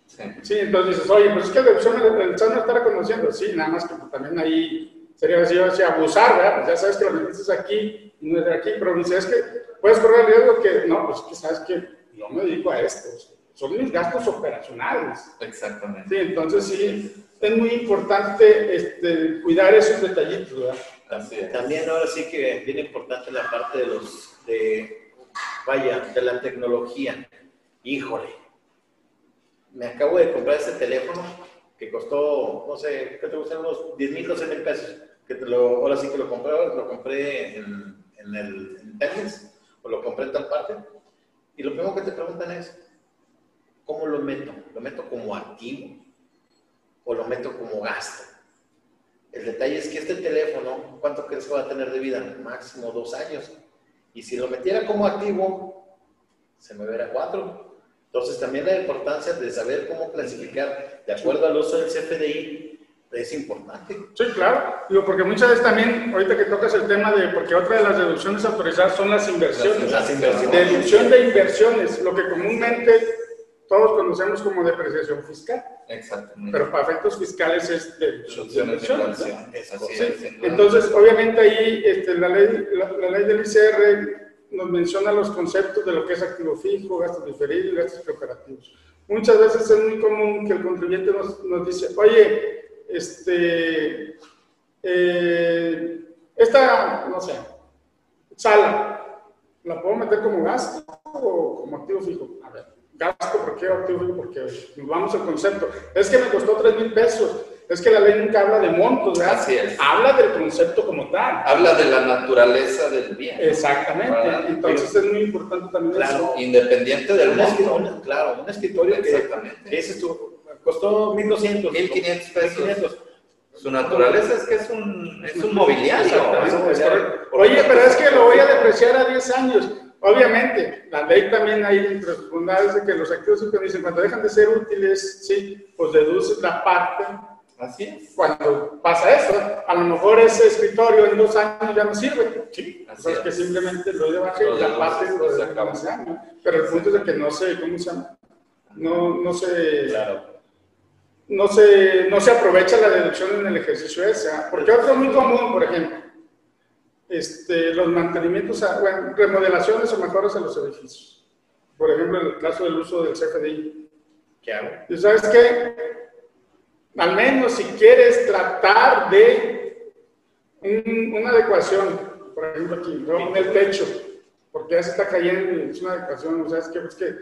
Sí. entonces dices, oye, pues es que la deducción el SAT no está reconociendo. Sí, nada más que también ahí sería así, así abusar, ¿verdad? Pues ya sabes que lo metiste aquí no es de aquí, pero dices, es que puedes correr el riesgo que, no, pues que sabes que yo me dedico a esto, son mis gastos operacionales. Exactamente. Sí, entonces sí, es muy importante este, cuidar esos detallitos, ¿verdad? También ahora sí que viene importante la parte de los, de, vaya, de la tecnología. Híjole, me acabo de comprar este teléfono que costó, no sé, ¿qué te gustan? Unos 10 mil, 12 mil pesos. Que te lo, ahora sí que lo compré, lo compré en, en el en o lo compré en tal parte. Y lo primero que te preguntan es, ¿cómo lo meto? ¿Lo meto como activo o lo meto como gasto? El detalle es que este teléfono, ¿cuánto crees que va a tener de vida? Máximo dos años. Y si lo metiera como activo, se me verá cuatro. Entonces también la importancia de saber cómo clasificar de acuerdo al uso del CFDI es importante. Sí, claro. Digo, porque muchas veces también, ahorita que tocas el tema de, porque otra de las deducciones autorizadas son las inversiones. Las, inversiones. Deducción de inversiones, lo que comúnmente todos conocemos como depreciación fiscal. Exactamente. Pero para efectos fiscales es de, de Entonces, obviamente ahí este, la, ley, la, ley del ICR nos menciona los conceptos de lo que es activo fijo, gastos diferidos y gastos preoperativos. Muchas veces es muy común que el contribuyente nos, nos dice, oye, este, eh, esta, no sé, sala, ¿la puedo meter como gasto o como activo fijo? A ver, gasto, ¿por qué activo? Porque nos vamos al concepto. Es que me costó 3 mil pesos. Es que la ley nunca habla de montos, ¿verdad? Así es. Habla del concepto como tal. Habla de la naturaleza del bien. Exactamente. Entonces es muy importante también claro, Independiente del monto. claro, un escritorio Exactamente. que, ese costó 1.200. 1.500 pesos. Su naturaleza es que es un, es un mobiliario. Oye, pero es que lo voy a depreciar a 10 años. Obviamente, la ley también hay bondades de que los activos dicen cuando dejan de ser útiles, sí, pues deduces la parte. Así es. Cuando pasa eso, a lo mejor ese escritorio en dos años ya no sirve. Sí, así es. que simplemente lo de y la parte lo. Pero el punto es de que no se, ¿cómo se llama? No, no se. Claro. No se, no se aprovecha la deducción en el ejercicio ese. ¿ah? Porque otro muy común, por ejemplo, este, los mantenimientos, bueno, remodelaciones o mejoras en los edificios. Por ejemplo, en el caso del uso del CFDI. ¿Qué hago? ¿Y sabes qué? Al menos si quieres tratar de una adecuación, por ejemplo aquí, en el techo, porque ya se está cayendo y es una adecuación, o sea, es que, es que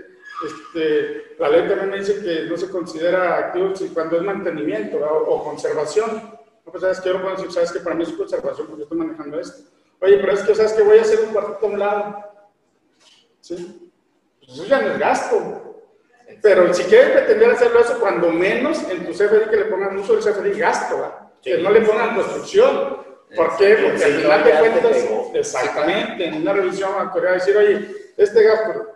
este, la ley también me dice que no se considera activo cuando es mantenimiento o, conservación. No, pues sabes que yo puedo decir, sabes que para mí es conservación porque yo estoy manejando esto. Oye, pero es que sabes que voy a hacer un cuartito a un lado. ¿Sí? Pues eso ya no es gasto. Pero si quieres pretender hacerlo eso, cuando menos en tu CFDI que le pongan uso del CFDI gasto, que no le pongan construcción. ¿Por qué? Porque al final de cuentas, exactamente, en una revisión va a decir, oye, este gasto.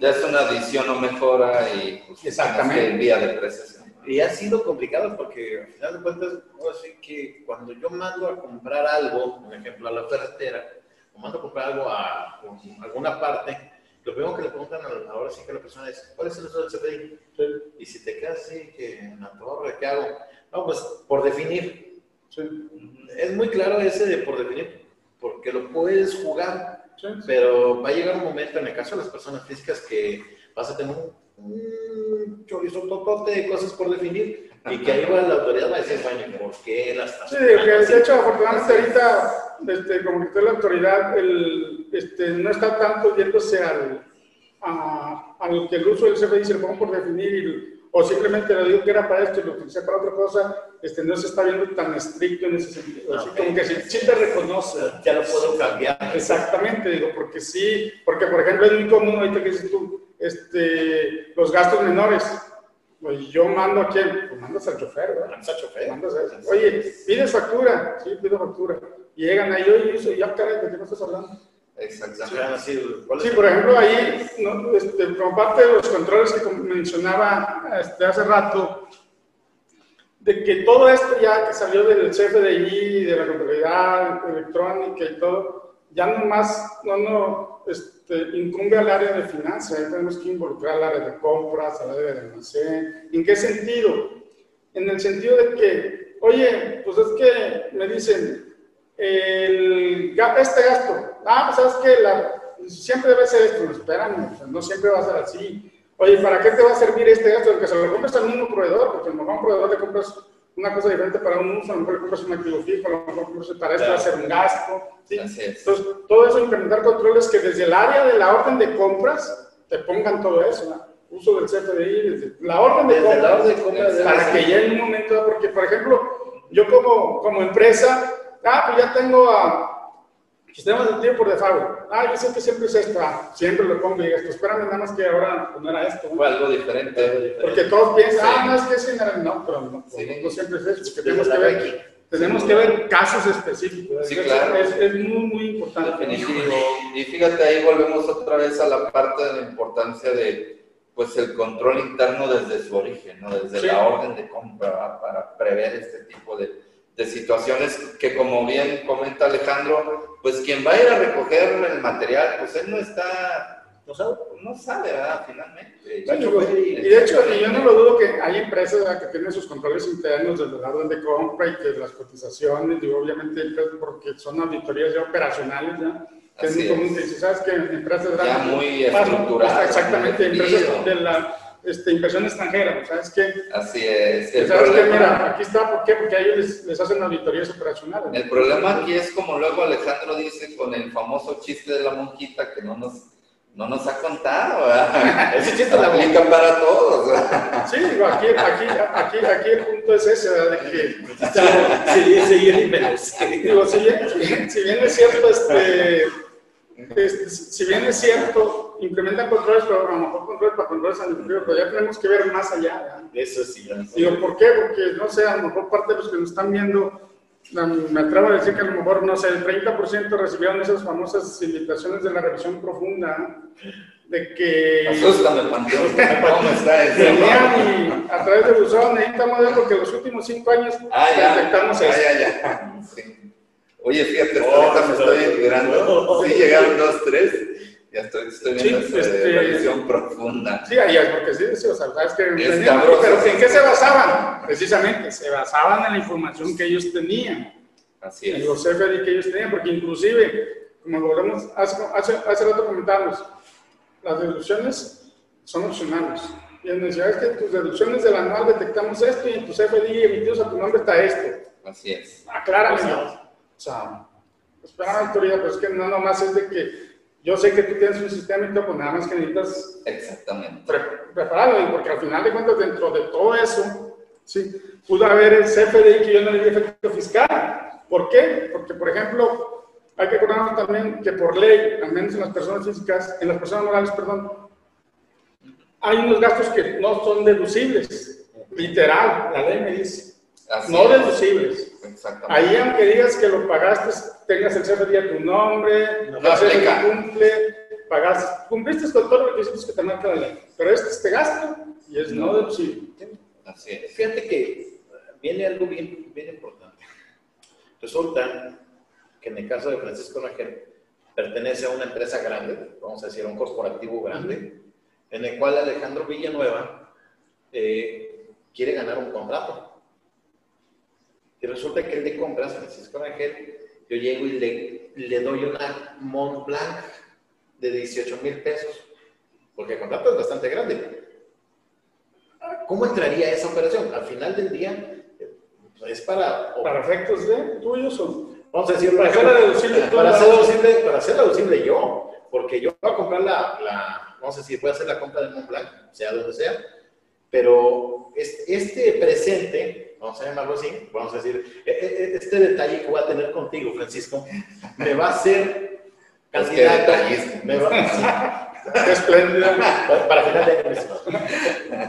Ya es una adición o mejora y pues, exactamente. vía de precios. Y ha sido complicado porque al final de cuentas, así que cuando yo mando a comprar algo, por ejemplo, a la ferretera, o mando a comprar algo a, alguna parte, lo primero que le preguntan ahora sí que la persona es, ¿cuál es el uso del CPI? Y si te quedas así, que en la torre, ¿qué hago? No, pues por definir. Es muy claro ese de por definir, porque lo puedes jugar, pero va a llegar un momento, en el caso de las personas físicas, que vas a tener un un chorizo totote de cosas por definir y que ahí va la autoridad va a decir, bueno, ¿por qué las Sí, que de hecho, afortunadamente ahorita, desde, como que está la autoridad, el, este, no está tanto yéndose al, a, a lo que el uso del CFDI se lo pongo por definir o simplemente le digo que era para esto y lo utilicé para otra cosa, este, no se está viendo tan estricto en ese sentido. Así como que sí, te reconoce. Ya lo puedo cambiar. Exactamente, digo, porque sí, porque por ejemplo es muy común ahorita que dices tú, este, los gastos menores. Pues yo mando a quién? Pues mandas al chofer, ¿verdad? Mandas al chofer. Mandas a, oye, pides factura, sí, pido factura. Y llegan ahí, oye, eso, ya caray, ¿de qué no estás hablando? Exactamente. Sí, por ejemplo, ahí, ¿no? este, como parte de los controles que mencionaba este, hace rato, de que todo esto ya que salió del CFDI, de la contabilidad electrónica y todo, ya no más, no, no, este, incumbe al área de finanzas, tenemos que involucrar al área de compras, al área de almacén. ¿En qué sentido? En el sentido de que, oye, pues es que me dicen, el, este gasto, ah, pues sabes que siempre debe ser esto, no esperan, no siempre va a ser así. Oye, ¿para qué te va a servir este gasto? Que se lo compres al mismo proveedor, porque lo mejor proveedor le compras una cosa diferente para un uso, a lo mejor le compras un activo fijo, a lo mejor para esto ser un gasto. ¿sí? Entonces, todo eso, implementar controles que desde el área de la orden de compras te pongan todo eso, ¿no? uso del CFDI, desde la orden de compras, la orden de compras para que ya en un momento, porque por ejemplo, yo como, como empresa, Ah, pues ya tengo a sistemas de tiempo por default. Ah, yo sé que siempre es esto. Ah, siempre lo pongo y digo esto. Espérame nada más que ahora pues, no era esto. Fue algo diferente, Porque todos piensan, ah, no es que sí, no, pero no, sí. no siempre es eso. Porque tenemos que ver, tenemos que ver casos específicos. Sí, claro. Es, es, muy, muy importante. Y, fíjate, ahí volvemos otra vez a la parte de la importancia de pues el control interno desde su origen, ¿no? desde la orden de compra, para prever este tipo de, de situaciones que como bien comenta Alejandro, pues quien va a ir a recoger el material, pues él no está, no sabe, no sabe ¿verdad? Finalmente. y, de hecho, yo no lo dudo que hay empresas que tienen sus controles internos desde la orden de compra y que las cotizaciones, y obviamente porque son auditorías ya operacionales, ¿ya? que es muy común que si sabes que empresas grandes... Ya muy estructuradas. Exactamente, empresas de la este, inversión extranjera, ¿sabes qué? Así es. El ¿Sabes problema, qué? Mira, aquí está, ¿por qué? Porque a ellos les, les hacen auditorías operacionales. El problema aquí es como luego Alejandro dice con el famoso chiste de la monjita que no nos, no nos ha contado, ¿verdad? [LAUGHS] Ese chiste la aplica para todos. Sí, digo, aquí, aquí, aquí, aquí el punto es ese, ¿verdad? De que... [LAUGHS] Sí, sí, sí, digo, si bien, si bien es cierto, este este, si bien es cierto, implementan controles, pero a lo mejor controles para controles sanitarios, pero ya tenemos que ver más allá. Eso sí. Digo, ¿por qué? Porque, no sé, a lo mejor parte de los que nos están viendo, me atrevo a decir que a lo mejor, no sé, el 30% recibieron esas famosas invitaciones de la revisión profunda, de que... Asústame, Panteón, ¿cómo está eso? Tenían y a través de Buzón, necesitamos ver porque los últimos cinco años ah, ya, detectamos ah, Ya, ya. Sí. Oye, fíjate, oh, ahorita me estoy integrando. Sí, llegaron dos, tres. Ya estoy, estoy viendo sí, este, revisión profunda. Sí, ahí es porque sí, sí, o sea, es que es pero ¿en qué se basaban? Precisamente, se basaban en la información que ellos tenían. Así es. En los CFDI que ellos tenían, porque inclusive, como volvemos, hace, hace, hace rato comentamos, las deducciones son opcionales. Y en decía, es que tus deducciones del anual detectamos esto y en tu CFDI emitidos a tu nombre está esto. Así es. Aclárame. O sea, espera la autoridad, pero es que no nomás es de que yo sé que tú tienes un sistema y todo, pues nada más que necesitas Exactamente. prepararlo, porque al final de cuentas, dentro de todo eso, sí, pudo haber el CFDI que yo no le di efecto fiscal. ¿Por qué? Porque, por ejemplo, hay que acordarnos también que por ley, al menos en las personas físicas, en las personas morales, perdón, hay unos gastos que no son deducibles. Literal, la ley me dice. no deducibles. Ahí, aunque digas que lo pagaste, tengas el CFDI a tu nombre, no, se cumple, pagaste, cumpliste con todos los requisitos que te marca la ley. Pero este es te gasto y es no, deducible. Así es. Fíjate que viene algo bien, bien importante. Resulta que en el caso de Francisco Rangel pertenece a una empresa grande, vamos a decir, a un corporativo grande, en el cual Alejandro Villanueva eh, quiere ganar un contrato y resulta que el de compras, Francisco Rangel, yo llego y le, le doy una Mont Blanc de 18 mil pesos, porque el contrato es bastante grande. ¿Cómo entraría esa operación? Al final del día, es para... ¿Para efectos de tuyos o...? Vamos a decir, para hacerla deducible, para hacer deducible, para hacerla deducible yo, porque yo voy a comprar la, la, vamos a decir, voy a hacer la compra de Mont Blanc, sea donde sea, pero este, presente, vamos a llamarlo así, vamos a decir, e, e, e, este detalle que voy a tener contigo, Francisco, me va a hacer candidata, me va, sí, [LAUGHS] espléndida para final de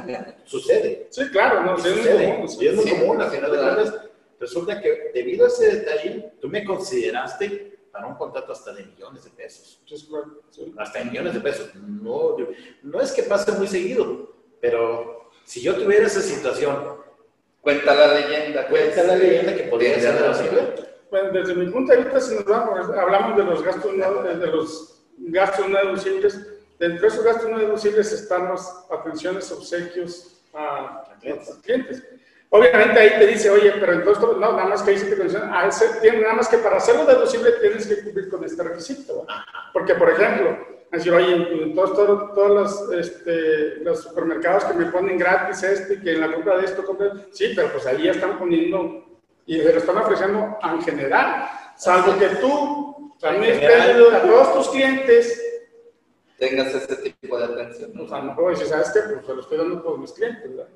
año. Sucede. Sí, claro, no, sucede. Sí, es muy común, a final de año resulta que debido a ese detalle, tú me consideraste para un contrato hasta de millones de pesos. Hasta de millones de pesos. No, no es que pase muy seguido, pero si yo tuviera esa situación... Cuenta la leyenda. Cuenta la leyenda que podría ser posible. Bueno, desde mi punto de vista, si nos vamos, hablamos de los gastos no, de los gastos no deducibles, dentro de esos gastos no deducibles están las atenciones, obsequios a, a clientes. Obviamente ahí te dice, oye, pero entonces, no, nada más que ahí sí te condiciona, nada más que para hacerlo deducible tienes que cumplir con este requisito. Porque, por ejemplo, decir, oye, en todos, todos, todos los, este, los, supermercados que me ponen gratis este, que en la compra de esto, compra, sí, pero pues ahí ya están poniendo, y se lo están ofreciendo en general, salvo que tú también a todos tus clientes tengas ese tipo de atención. Pues a lo mejor dices, ¿sabes qué? Pues se lo estoy dando a todos mis clientes, ¿verdad?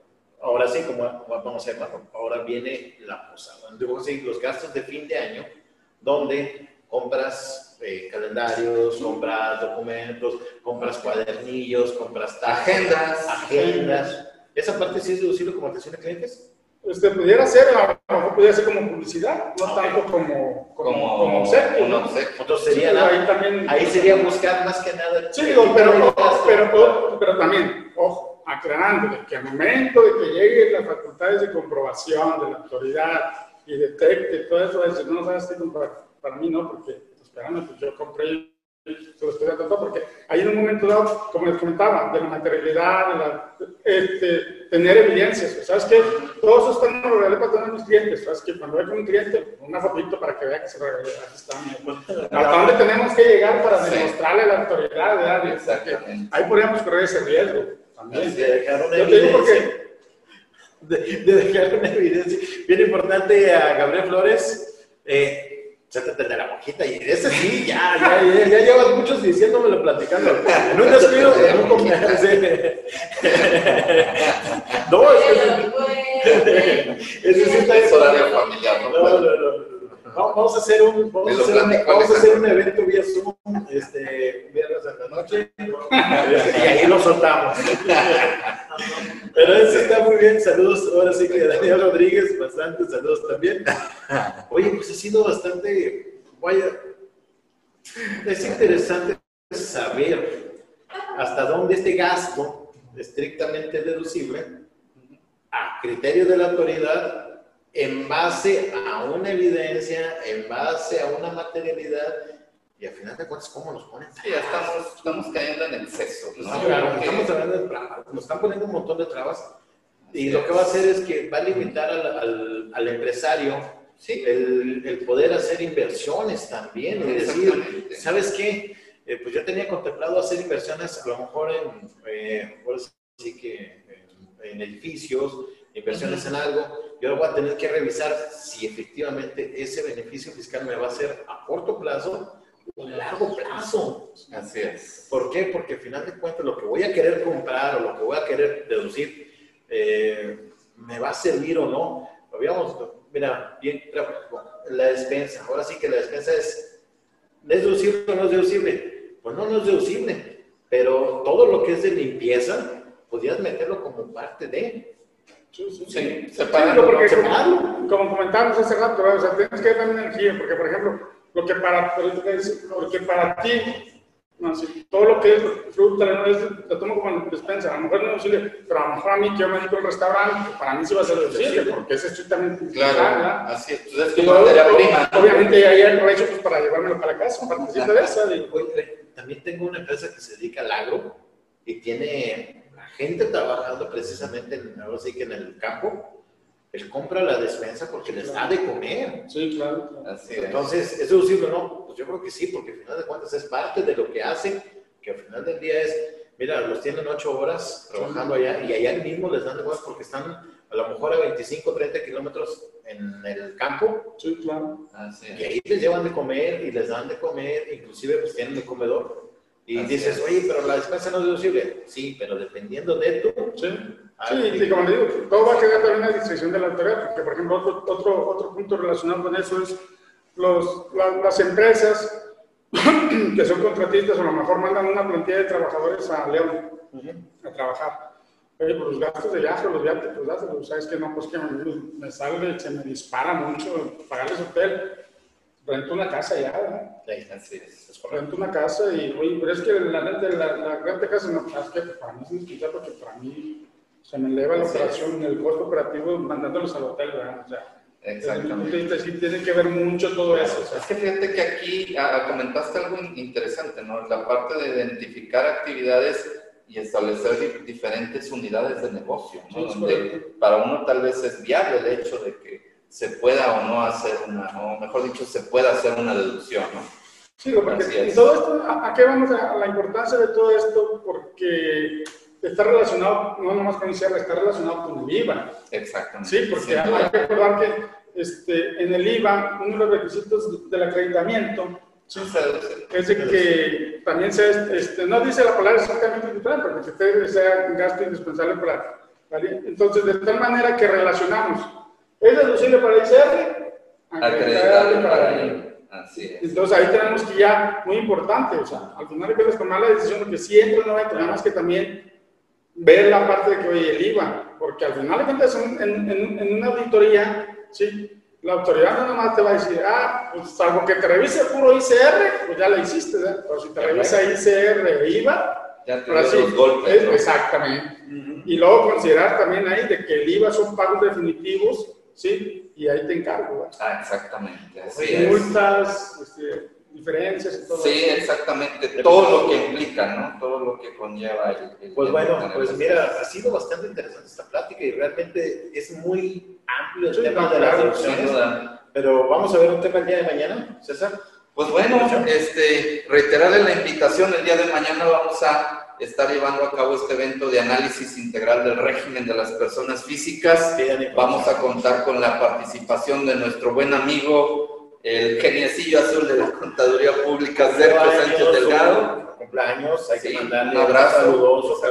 ahora sí, como vamos a llamarlo, ahora viene la posada. los gastos de fin de año, donde compras eh, calendarios, compras documentos, compras cuadernillos, compras agendas. Agendas. ¿Esa parte sí es deducible como atención a clientes? Este, pudiera ser, a lo mejor pudiera ser como publicidad, no tanto como, como, como, obsequio. ¿no? Entonces sería ahí, también, ahí sería buscar más que nada. Sí, pero, pero, pero, pero también, ojo, aclarando que al momento de que lleguen las facultades de comprobación de la autoridad y detecte todo eso, es, no sabes qué para, mí no, porque esperando, pues yo compré lo estoy dando porque ahí en un momento dado, como les comentaba, de la materialidad, de la, este, tener evidencias, ¿sabes qué? Todo eso está en lo real para tener mis clientes, ¿sabes qué? Cuando vaya con un cliente, una fotito para que vea que se lo aquí está. ¿Hasta dónde tenemos que llegar para demostrarle a la autoridad, ¿verdad? Exactamente. Ahí podríamos correr ese riesgo. También. De dejar una evidencia. De, dejar una evidencia. Bien importante a Gabriel Flores. Eh, Séntate de la boquita y ese sí, [LAUGHS] ya, ya, ya, ya llevas muchos diciéndomelo, platicando. En un descuido, en un comercio. No, es que... sí está horario familiar, ¿no? No, no, no. Vamos a hacer un, vamos a hacer, vamos a hacer un evento vía Zoom, este, viernes en la noche, [LAUGHS] y ahí lo soltamos. Pero eso está muy bien. Saludos, ahora sí que a Daniel Rodríguez, bastante saludos también. Oye, pues ha sido bastante, vaya, es interesante saber hasta dónde este gasto estrictamente deducible a criterio de la autoridad en base a una evidencia, en base a una materialidad, y al final de cuentas, ¿cómo nos ponen? Sí, ya estamos, estamos cayendo en exceso. ¿no? claro, estamos hablando de nos están poniendo un montón de trabas, y lo que va a hacer es que va a limitar al, al, empresario sí. el, el, poder hacer inversiones también, y decir, ¿sabes qué? Eh, pues yo tenía contemplado hacer inversiones a lo mejor en, eh, sí que en, edificios, inversiones en algo, yo voy a tener que revisar si efectivamente ese beneficio fiscal me va a ser a corto plazo o a largo plazo. Así es. ¿Por qué? Porque al final de cuentas lo que voy a querer comprar o lo que voy a querer deducir eh, me va a servir o no. Habíamos, mira, bien, la despensa. Ahora sí que la despensa es, ¿es deducible o no es deducible? Pues no, no es deducible. Pero todo lo que es de limpieza, podrías meterlo como parte de. Sí, sí, sí. Separarlo, porque como, como, comentábamos hace rato, o sea, tienes que dar energía, porque por ejemplo, lo que para, lo que para ti, no, si todo lo que es fruta, no es, lo tomo como despensa, a lo mejor no es posible, pero a lo mejor a mí que yo me dedico al restaurante, para mí sí va a ser posible, porque es estrictamente claro, ¿verdad? así es, entonces es materia prima. Obviamente ahí hay aprovecho pues, para llevármelo para casa, para de esa. También tengo una empresa que se dedica al agro y tiene gente trabajando precisamente, en, ahora sí que en el campo, él compra la despensa porque les da de comer. Sí, claro. Entonces, ¿es deducible o no? Pues yo creo que sí, porque al final de cuentas es parte de lo que hacen, que al final del día es, mira, los tienen ocho horas trabajando allá y allá mismo les dan de comer porque están a lo mejor a 25, 30 kilómetros en el campo. Sí, claro. Y ahí les llevan de comer y les dan de comer, inclusive pues tienen el comedor. Y dices, oye, pero la despensa no es deducible. Sí, pero dependiendo de tú. Sí, sí y como le digo, todo va a quedar también a discreción de la autoridad, porque por ejemplo, otro, otro, otro punto relacionado con eso es los, las empresas [CLEARS THROAT] que son contratistas, a lo mejor mandan una plantilla de trabajadores a León a trabajar. Oye, pues los gastos de viaje, los viajes, pues, pues sabes que no, pues que me, me sale, se me dispara mucho pagarles hotel. Rento una casa ya, ¿no? Sí, es. Rento una casa y, oye, pero es que la neta, la, la renta de casa, no, es que para mí es un porque para mí se me eleva la operación, el costo operativo mandándolos al hotel, ¿verdad? O sea, Exactamente. Sí, tiene que ver mucho todo eso. Es que fíjate que aquí ah, comentaste algo interesante, ¿no? La parte de identificar actividades y establecer diferentes unidades de negocio, ¿no? Donde para uno tal vez es viable el hecho de que se pueda o no hacer una, o mejor dicho, se pueda hacer una deducción, ¿no? Sí, porque todo esto, ¿a qué vamos a la importancia de todo esto? Porque está relacionado, no nomás con ICR, está relacionado con el IVA. Exactamente. Sí, porque hay que recordar que este, en el IVA, uno de los requisitos del acreditamiento sí, es de que también se, este, no dice la palabra exactamente neutral, porque que sea un gasto indispensable para, Entonces, de tal manera que relacionamos, ¿es deducible para ICR? Acreditable para IVA. Así es. Entonces ahí tenemos que ya, muy importante, o sea, al final que tomar la decisión de que si entra no hay nada más que también ver la parte de que, oye, el IVA, porque al final de cuentas en, en, en, una auditoría, ¿sí? La autoridad no nomás te va a decir, ah, pues salvo que te revise puro ICR, pues ya la hiciste, ¿eh? Pero si te revisa ICR e IVA, ya te los golpes. Exactamente. Y luego considerar también ahí de que el IVA son pagos definitivos, ¿sí? Y ahí te encargo, Ah, exactamente. Así multas, este, diferencias y todo Sí, exactamente, todo lo que implica, ¿no? Todo lo que conlleva el, Pues bueno, pues mira, ha sido bastante interesante esta plática y realmente es muy amplio el tema de las deducciones. Pero vamos a ver un tema el día de mañana, César. Pues bueno, este, reiterarle la invitación, el día de mañana vamos a estar llevando a cabo este evento de análisis integral del régimen de las personas físicas. Vamos a contar con la participación de nuestro buen amigo el geniecillo azul de la Contaduría Pública, Sergio Sánchez Delgado. Cumpleaños, hay que mandarle un abrazo saludoso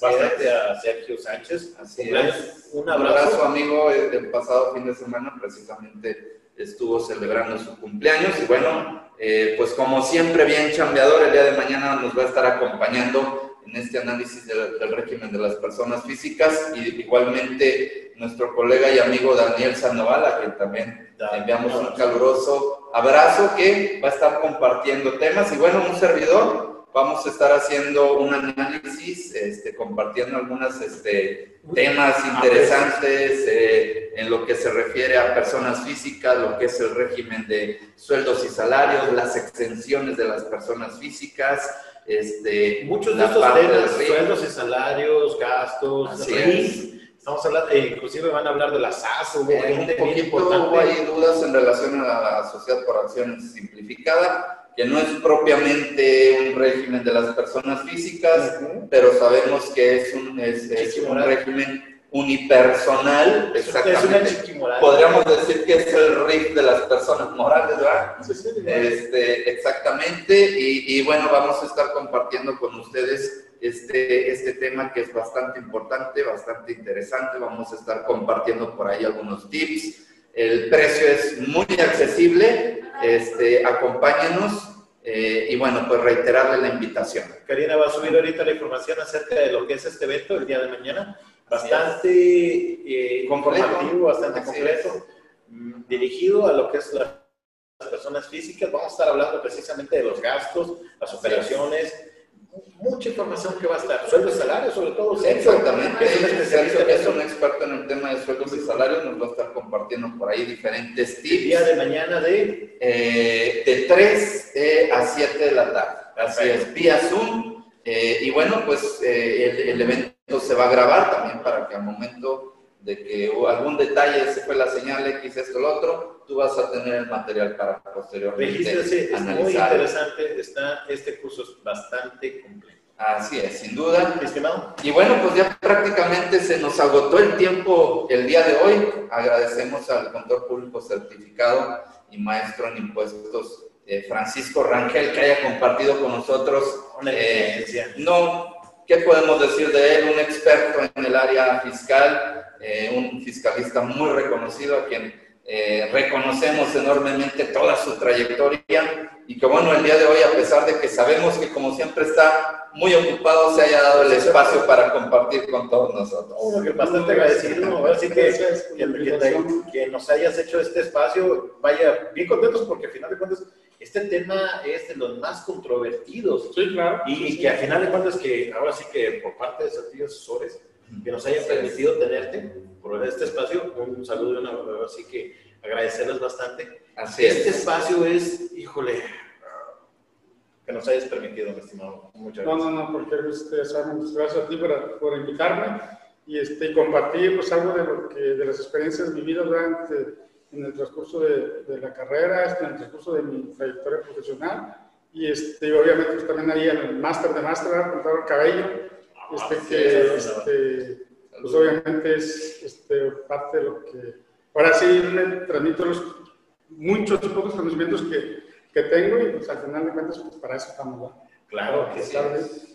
bastante a Sergio Sánchez. Así es. Un abrazo. amigo. El pasado fin de semana precisamente estuvo celebrando su cumpleaños y bueno, eh, pues como siempre bien chambeador, el día de mañana nos va a estar acompañando en este análisis del, del régimen de las personas físicas y igualmente nuestro colega y amigo Daniel Sandoval, a quien también enviamos un caluroso abrazo que va a estar compartiendo temas. Y bueno, un servidor, vamos a estar haciendo un análisis, este, compartiendo algunos este, temas interesantes eh, en lo que se refiere a personas físicas, lo que es el régimen de sueldos y salarios, las exenciones de las personas físicas, este, muchos de estos temas, sueldos y salarios, gastos, Así Estamos hablando, eh, inclusive van a hablar de la SAS, eh, un poquito hay dudas en relación a la sociedad por acciones simplificada, que no es propiamente un régimen de las personas físicas, pero sabemos que es un, es, un régimen unipersonal, exactamente. Podríamos decir que es el RIF de las personas morales, ¿verdad? Este, exactamente, y, y, bueno, vamos a estar compartiendo con ustedes este, este tema que es bastante importante, bastante interesante. Vamos a estar compartiendo por ahí algunos tips. El precio es muy accesible. Este, acompáñenos. Eh, y bueno, pues reiterarle la invitación. Karina va a subir ahorita la información acerca de lo que es este evento el día de mañana. Bastante eh, informativo, bastante completo, mm, dirigido a lo que es las personas físicas. Vamos a estar hablando precisamente de los gastos, las operaciones, mucha información que va a estar. Sueldos y salarios, sobre todo. Exactamente. Es un especialista que es un experto en el tema de sueldos y salarios. Nos va a estar compartiendo por ahí diferentes tips. El día de mañana de... Eh, de 3 eh, a 7 de la tarde. Así es, vía Zoom. Eh, y bueno, pues el, el, evento se va a grabar también para que al momento de que algún detalle se fue la señal X, esto, lo otro, tú vas a tener el material para posteriormente analizar. Es muy interesante, está, este curso es bastante completo. Así es, sin duda. Estimado. Y bueno, pues ya prácticamente se nos agotó el tiempo el día de hoy. Agradecemos al contador público certificado y maestro en impuestos eh, Francisco Rangel que haya compartido con nosotros. Eh, no, ¿qué podemos decir de él? Un experto en el área fiscal, eh, un fiscalista muy reconocido a quien eh, reconocemos enormemente toda su trayectoria y que bueno, el día de hoy, a pesar de que sabemos que como siempre está muy ocupado, se haya dado el espacio para compartir con todos nosotros. que bastante agradecido, así que, que, nos hayas hecho este espacio, vaya, bien contentos porque al final de cuentas este tema es de los más controvertidos. Sí, claro. Y, que al final de cuentas que ahora sí que por parte de esos asesores que nos hayan permitido tenerte por este espacio, un saludo y una así que agradecerles bastante. Así este espacio es, híjole, que nos hayas permitido, mi estimado. Muchas gracias. No, no, no, porque este, gracias a ti por, por invitarme y este, compartir pues, algo de, lo que, de las experiencias vividas durante en el transcurso de, de la carrera, este, en el transcurso de mi trayectoria profesional y este, obviamente pues, también ahí en el máster de máster, contador Cabello, ah, este, que este, pues obviamente es este, parte de lo que ahora sí me transmito los muchos pocos conocimientos que, que tengo y pues al final de cuentas pues para eso estamos. Claro, que sí.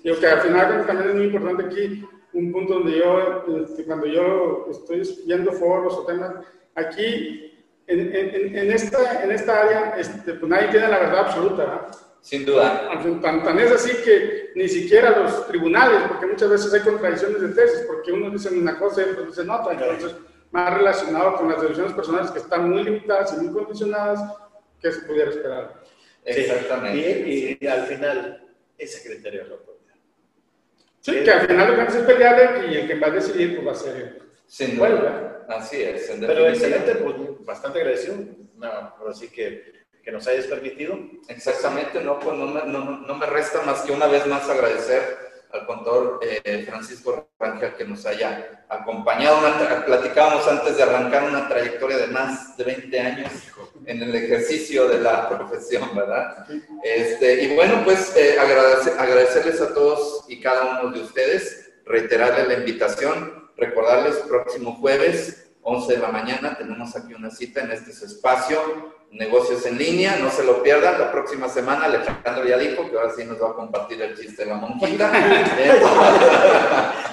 Digo que al final también es muy importante aquí un punto donde yo, este, cuando yo estoy viendo foros o temas, aquí en, en, en, esta, en esta área este, pues nadie tiene la verdad absoluta. ¿no? Sin duda. Tan, tan, es así que ni siquiera los tribunales, porque muchas veces hay contradicciones de tesis, porque unos dicen una cosa y otros dicen otra, entonces más relacionado con las decisiones personales que están muy limitadas y muy condicionadas, que se pudiera esperar. Exactamente. Y, y, al final, ese criterio es lo Sí, que al final lo que hace es pelear y el que va a decidir pues va a ser él. Sin duda. Así es. Pero excelente, pues bastante agradecido. No, así que que nos hayas permitido. Exactamente, no, pues no me, no, no me resta más que una vez más agradecer al contador eh, Francisco Rangel que nos haya acompañado. platicábamos antes de arrancar una trayectoria de más de 20 años en el ejercicio de la profesión, ¿verdad? Este, y bueno, pues eh, agradecerles a todos y cada uno de ustedes, reiterarles la invitación, recordarles próximo jueves, 11 de la mañana, tenemos aquí una cita en este espacio negocios en línea, no se lo pierdan. La próxima semana Alejandro ya dijo que ahora sí nos va a compartir el chiste de la monjita. [LAUGHS]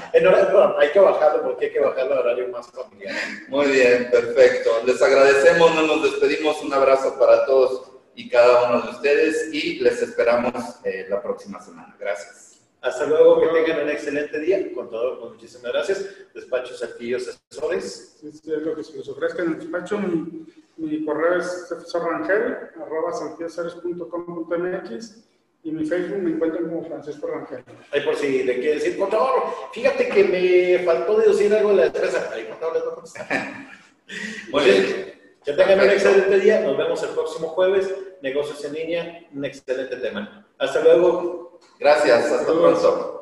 hay que bajarlo porque hay que bajarlo a horario más familiar. Muy bien, perfecto. Les agradecemos, no nos despedimos. Un abrazo para todos y cada uno de ustedes y les esperamos eh, la próxima semana. Gracias. Hasta luego, que tengan un excelente día. Con todo, pues, muchísimas gracias. Despachos Arquillos Asesores. Sí, es lo que se les ofrezca en el despacho. Mi correo es rangel, arroba y mi Facebook me encuentran como Francisco Rangel. Ahí por si le quiere decir, contador, fíjate que me faltó deducir algo de la empresa. Ahí, contador, les va a [LAUGHS] Muy bien. Que tengan un excelente día. Nos vemos el próximo jueves. Negocios en línea, un excelente tema. Hasta luego. Gracias. Hasta pronto.